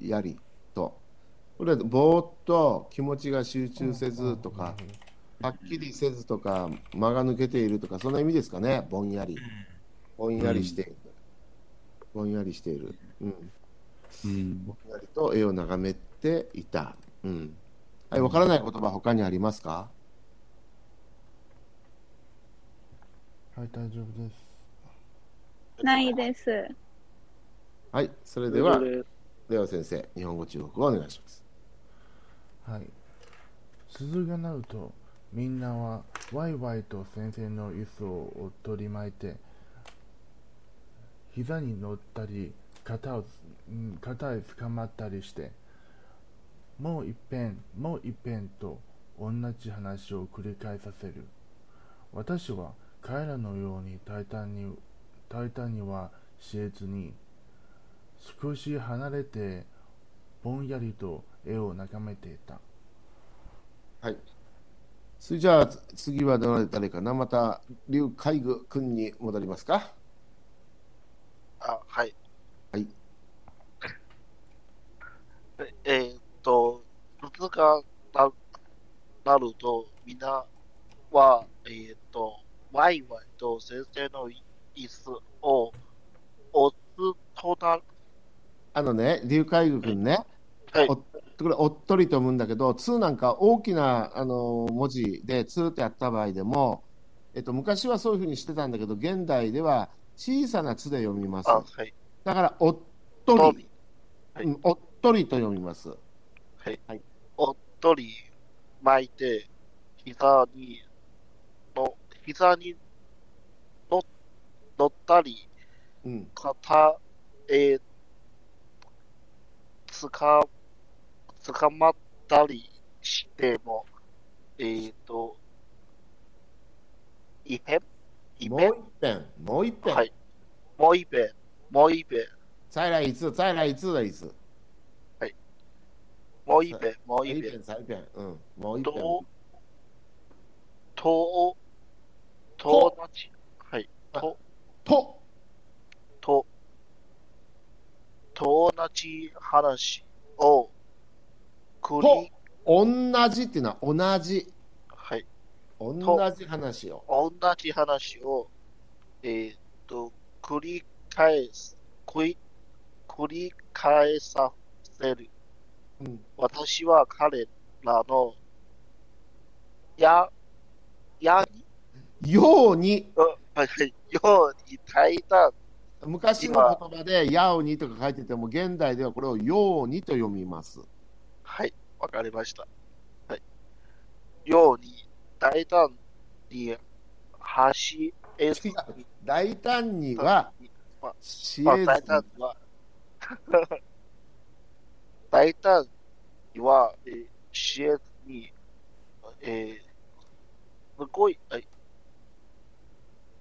A: やりと。これ、ぼーっと気持ちが集中せずとか、はっきりせずとか、間が抜けているとか、そんな意味ですかね、ぼんやり。ぼんやりしている。ぼんやりしている。うん。
C: うん。
A: ぼんやりと絵を眺めていた。うん。はい、わからない言葉、他にありますか？
B: はい大丈夫です
F: ないです。
A: はい、それでは
E: です
A: レオ先生、日本語、中国語をお願いします。
B: はい。鈴が鳴ると、みんなはワイワイと先生の椅子を取り巻いて、膝に乗ったり、肩を、うん肩へ捕まったりして、もう一遍、もう一遍と同じ話を繰り返させる。私は彼らのように大胆に、大胆にはしえずに、少し離れてぼんやりと絵を眺めていた。
A: はい。それじゃあ次は誰かな？また劉海軍君に戻りますか？
G: あ、はい。
A: はい。
G: ええーっと、物がななると、みんなは、えーっと、ワイワイと先生の椅子を押すとなる。
A: あのね、劉海軍君ね、
G: はい。
A: おこれおっとりと思うんだけど、2なんか大きなあの文字で2ってやった場合でも、えっと、昔はそういうふうにしてたんだけど、現代では小さな「つ」で読みます。
G: あ、はい。
A: だから、おっとり
G: はい
A: うんおっとりと読みます。
G: はい。
A: はい
G: おっとり巻いて、膝に、の、膝にの乗ったり、
A: うん、
G: 肩、えー、つか、つかまったりしても、えーと、いぺんい
A: もう一遍、もう一遍。
G: はい。もういぺん、もういぺん、
A: 再来一次、再来一次的意思。
G: もういもういぺん
A: 一遍、。再遍。うん、もう一遍。
G: と、と、と同じ、はい。と、
A: と、
G: と、と同じ話を、繰り、
A: 同じっていうのは同じ。
G: はい。
A: 同じ話を。
G: 同じ話を、えーっと、繰り返す、繰り、繰り返させる。
A: うん、
G: 私は彼らの、や、やに、
A: ように、
G: はい、ように対談、
A: 昔の言葉で、やおにとか書いてても、現代ではこれをようにと読みます。
G: はい、わかりました。はい。ように、大胆に、走えず
A: 違う大胆には、
G: ま
A: 知
G: まあ、
A: 恵ず
G: 大胆には、大胆には、えー、知恵ずに、えー、すごい、はい、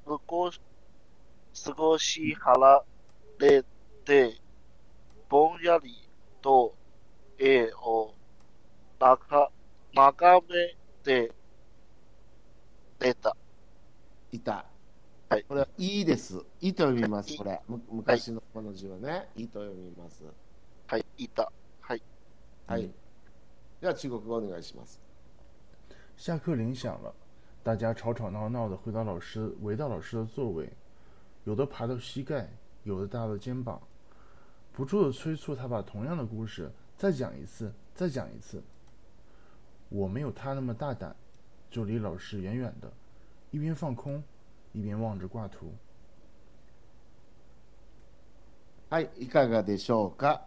G: すごし、過ごし払れて、ぼんやりと絵を中眺めて出た。
A: いた。
G: はい
A: これは、いいです。いと読みます、これ。む昔のこの字はね、いと読みます。
G: はい、いた。はい。
A: はい。では、中国語お願いします。
B: 下课铃响了，大家吵吵闹闹的回到老师围到老师的座位，有的爬到膝盖，有的搭到肩膀，不住的催促他把同样的故事再讲一次，再讲一次。我没有他那么大胆，就离老师远远的，一边放空，一边望着挂图。
A: はい、いかがでしょうか。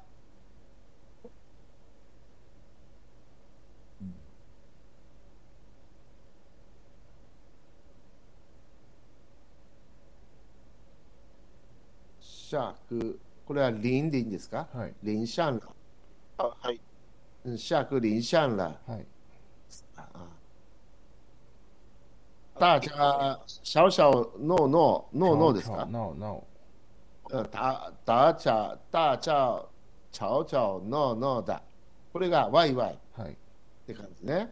A: シャーク、これは林でいいんですか？
B: はい
A: 林上了。
G: あ、はい。
A: 嗯，下课林上了。
B: はい。
A: 啊，大家小小闹闹闹闹です
B: 吵
A: か？
B: 闹闹。
A: 呃，大大家大家吵吵闹闹だ。これがワイワイっ
B: はい。
A: て感じね。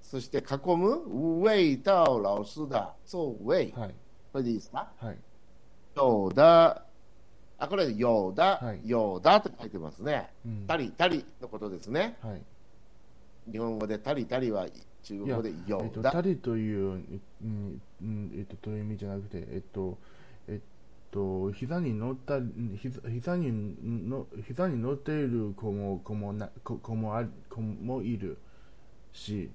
A: そして囲む味道老师的座位。
B: はい。
A: これでいいですか？
B: はい。
A: 有的。あ、これ有的
B: はい、
A: 有的って書いてますね。
B: うん。
A: たりたりのことですね。
B: はい。
A: 日本語でたりたりは中国語で
B: え
A: 有
B: っと、
A: 的。
B: たりという、うん、うん、えっと、という意味じゃなくて、えっと、えっと、膝に乗った、ん膝膝にの、膝に乗っている子も、子もな、子子もある、子もいるし、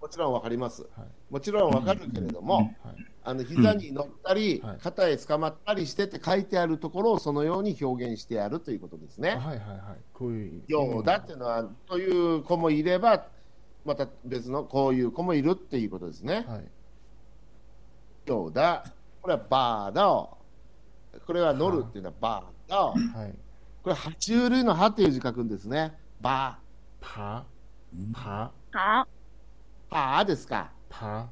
A: もちろんわかります。
B: はい。
A: もちろんわかるけれども、
B: はい。
A: あの膝に乗ったり、
B: はい
A: 肩へ捕まったりしてって書いてあるところをそのように表現してやるということですね。
B: あはいはいはい。こういう。
A: ようだっていうのは、という子もいれば、また別のこういう子もいるっていうことですね。
B: はい。
A: ようだ。これはバーだ。これは乗るっていうのはバーだ。
B: はい。
A: これ、爬虫類の歯という字書くんですね。バ
B: 爬、爬、
F: 好，
A: ー。パーですか。
B: 爬、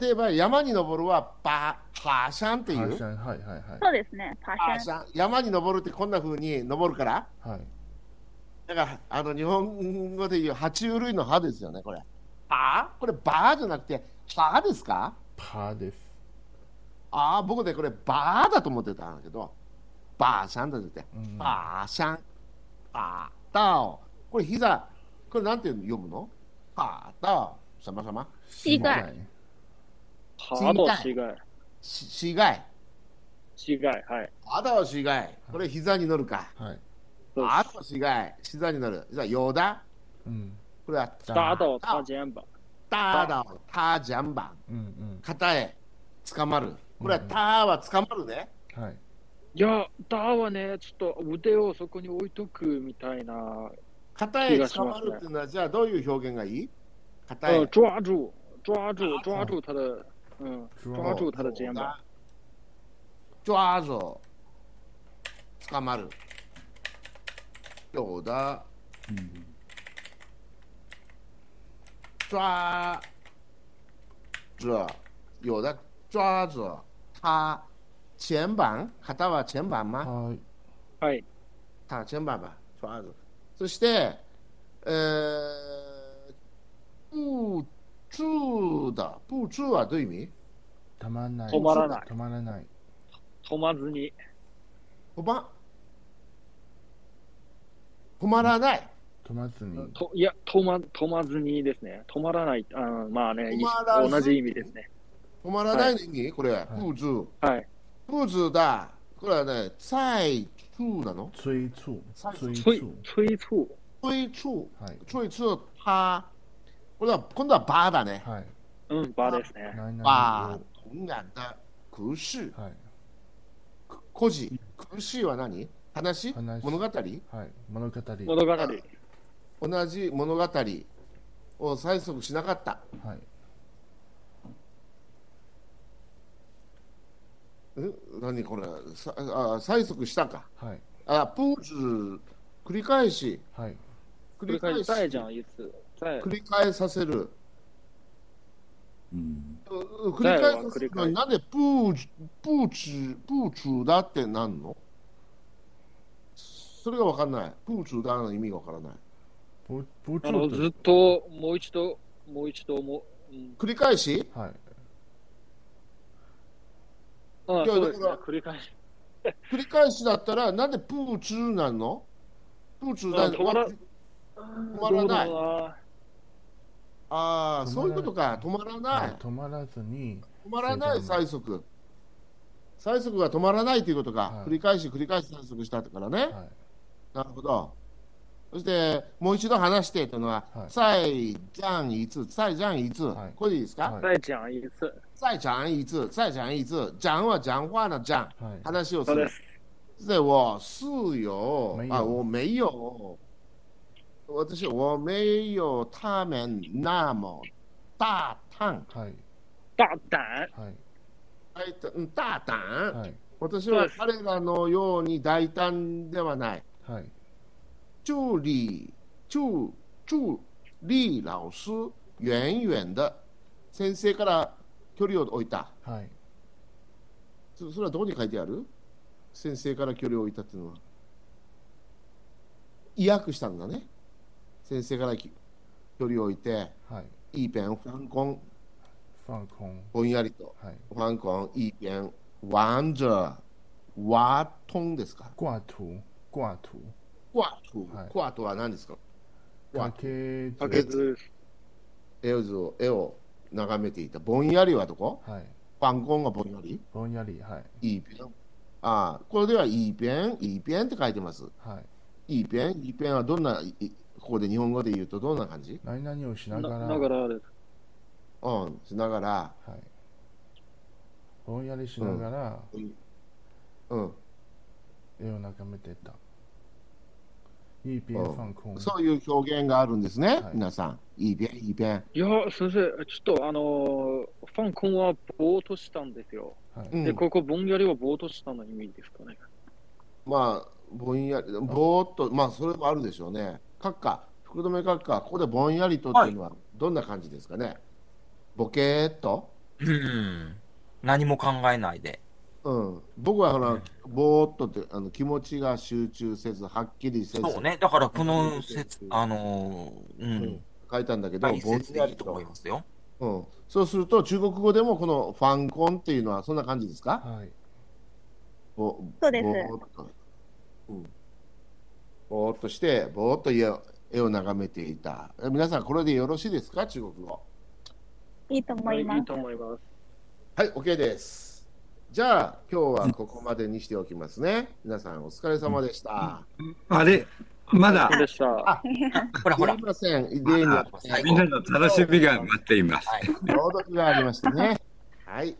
A: 例えば山に登るはバー、爬山っていう？
B: はいはいはい。
F: そうですね。爬
A: 爬
F: 山。
A: 山山に登るってこんな風に登るから？
B: はい。
A: だから、あの日本語でいう爬虫類の歯ですよね、これ。あこれバーじゃなくて、バーですか？
B: パです。
A: ああ、僕でこれバーだと思ってたんだけど、バーシャンだって、
B: うん
A: バーシャン、バーダオ。これ膝、これなんて読むの？バーダオ。什么什么
F: 膝蓋
E: ハとシガイ。
A: ししがい。
E: シガイ、はい。
A: あだはい。これ膝に乗るか。
B: はい。
E: そう
A: あだはしがい。膝に乗る。じゃあ、よだ。
B: うん。
A: これは、
E: 打到他肩膀。
A: ただ、たじゃんばん。
B: うんうん。
A: 肩へ捕まる。これは、たは捕まるね。
B: はい。
E: いや、ダはね、ちょっと腕をそこに置いとくみたいな。
A: 肩へ捕まるっていうのは、じゃあ、どういう表現がいい肩へ
E: 呃，。抓住，抓住，抓住他的，嗯，抓住他的肩膀。
A: 抓住。捕まる。有的。抓着，有的抓着他肩膀，肩は肩膀吗？
B: はい。
E: はい。
A: 他肩膀吧，抓着。 そして、えー、不住的、不住はどういう意味？
B: 止まらない。
E: 止まらない
B: 止まらない。
E: 止まずに。
A: 止ま、止まらない。
B: 止まずに。
E: といや、止ま、止まずにですね。止まらない。あーまあね、
A: 止まらず
E: 同じ意味ですね。
A: 止まらないの意味、これ、
B: い
A: 不住。
E: はい。
A: 不住だ。これはね、在住なの？
B: 催促。
A: 催
B: 催
E: 催
B: 促。
E: 催促。
A: 催促。
B: はい。
A: 催促他。これは、今度はバーだね。
B: はい。
E: うん、バですね。
A: バー
B: を。、
A: 同然的故事。
B: はい。
A: 故事。故事は何？話？
B: 話
A: 物語？
B: はい。物語。
E: 物語。
A: 同じ物語を催促しなかった。
B: はい。
A: 何これさあ催促したか。
B: はい。
A: あ、プーズ、繰り返し、
B: はい。
A: 繰り返し、繰り返させる。
C: うん。
A: う繰り返させるのになんでプーズ、プーチ、プーチュだってなんの？それがわかんない。プーチュだの意味がわからない。
B: ぼぼち
E: あの、ずっと、もう一度、もう一度も、うん、
A: 繰り返し？
B: と。はい。
E: あ
A: いや
E: そうですね
A: だから。
E: 繰り返し。
A: 繰り返しだったらなんでプーチュなの？プーチュだ
E: あ止まら
A: 止まらないああ、そういうことか。止まらない。
B: 止まらずに。
A: 止まらない催促。催促が止まらないということか。
B: はい
A: 繰り返し繰り返し催促したからね。
B: はい。
A: なるほど。そして、もう一度話してというのは、
B: はい
A: 再讲一次、再講一次、
B: はい
A: これでいいですか、
B: はい
E: 再讲一次。
A: 再講一次、再講一次。講は講話の講、
B: はい。
A: 話をする
E: で。す。
A: そして、我
B: 没，有
A: あ、我没有。私、我没有他們那麼大胆。
B: はい。
E: 大胆。
B: はい。
A: 大胆。私は彼らのように大胆ではない。
B: はい。
A: 助理、助、助理老師、遠々的先生から距離を置いた。
B: はい。
A: そそれはどこに書いてある？先生から距離を置いたっていうのは。意訳したんだね。先生からき距離を置いて、
B: はい。
A: いいペン、ファンコン、
B: ファンコン。
A: ぼんやりと。
B: はい。
A: ファンコン、いいペン、ワンジャー、ワトンですか？
B: 挂图。挂图。
A: クワト
B: はい
A: クワトは何ですか？
B: かけ
E: かけず。
A: 絵を絵を眺めていた。ぼんやりはどこ？
B: はい。
A: ファンコンがぼんやり？
B: ぼんやり。はい。
A: いいペン？ああ、これではいいペン、いいペンって書いてます。
B: はい。
A: いいペン、いいペンはどんな、いここで日本語で言うとどんな感じ？
B: 何々をしな
E: な
B: がら。
E: ながらです。
A: うん、しながら、
B: はい。ぼんやりしながら、
A: うん、
B: 絵を眺めてた。いいペンファンコン。
A: そういう表現があるんですね、
B: はい
A: 皆さん。いいペン、いいペン。
E: いや、先生、ちょっとあのー、ファンコンはぼーっとしたんですよ。
B: はい。
A: うん
E: で、ここぼんやりはぼーっとしたの意味ですかね。
A: まあ、ぼんやり、ぼーっと、まあ、それもあるでしょうね。閣下、福留閣下、ここでぼんやりとっていうのは、どんな感じですかね？ボケーっと？
D: うん。何も考えないで。
A: うん、僕はほら、ぼーっとってあの気持ちが集中せず、はっきりせず、
D: そうね。だからこの説、あのー、う
A: うん。
D: ん。
A: 書いたんだけど、
D: 大
A: ぼん
D: 切でいいと
A: やりと
D: 思いますよ。
A: うん、そうすると中国語でもこのファンコンっていうのはそんな感じですか？
B: はい。
A: ぼ
F: そうです。
A: ぼーっと、うん、ぼーっとしてぼーっと絵を絵を眺めていた。え皆さんこれでよろしいですか？中国語。
F: いいと思います。
E: はい、いいと思います。
A: はい OK ですじゃあ今日はここまでにしておきますね皆さんお疲れ様でした、
C: あれ、まだ
E: そうでした。
A: あ
D: ほらほら
A: すい。ません
C: みんなの楽しみが待っています。
A: はい朗読がありましたねはい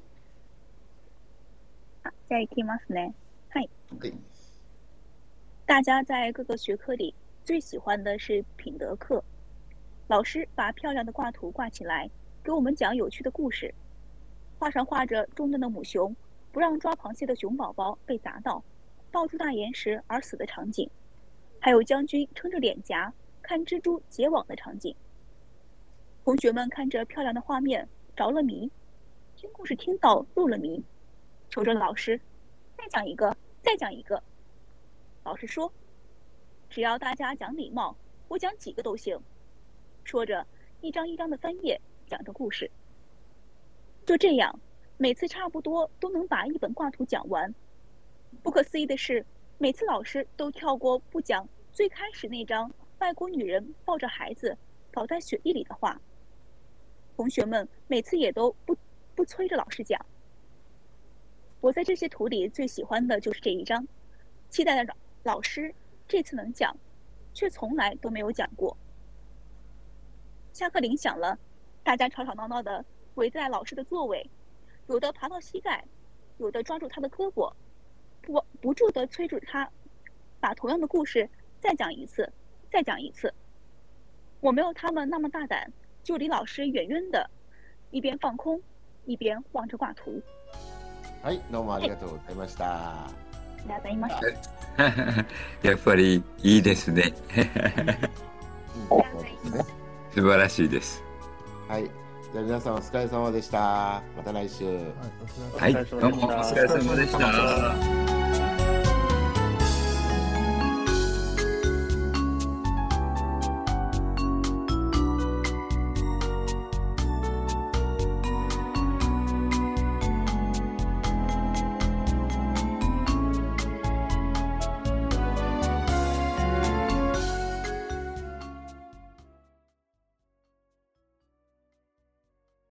F: 啊じゃあ行きますね。
A: はい
F: 大家在各个学科里最喜欢的是品德课。老师把漂亮的挂图挂起来，给我们讲有趣的故事。画上画着中等的母熊不让抓螃蟹的熊宝宝被砸到，抱住大岩石而死的场景，还有将军撑着脸颊看蜘蛛结网的场景。同学们看着漂亮的画面着了迷，听故事听到入了迷，求着老师再讲一个，再讲一个。老师说：“只要大家讲礼貌，我讲几个都行。”说着，一张一张的翻页，讲着故事。就这样，每次差不多都能把一本挂图讲完。不可思议的是，每次老师都跳过不讲最开始那张外国女人抱着孩子倒在雪地里的画。同学们每次也都不不催着老师讲。我在这些图里最喜欢的就是这一张，期待的老师这次能讲，却从来都没有讲过。下课铃响了，大家吵吵闹闹的围在老师的座位，有的爬到膝盖，有的抓住他的胳膊，不不住的催促他，把同样的故事再讲一次，再讲一次。我没有他们那么大胆，就离老师远远的，一边放空，一边望着挂图。
A: はい、どありがとうございました。
F: ありがとうございました。
C: やっぱりいい
A: ですね。
C: 素晴らしいです。
A: はい。じゃあ皆さんお疲れ様でした。また来週。
B: はい、お疲れ様
C: はい、どうもお疲れ様でした。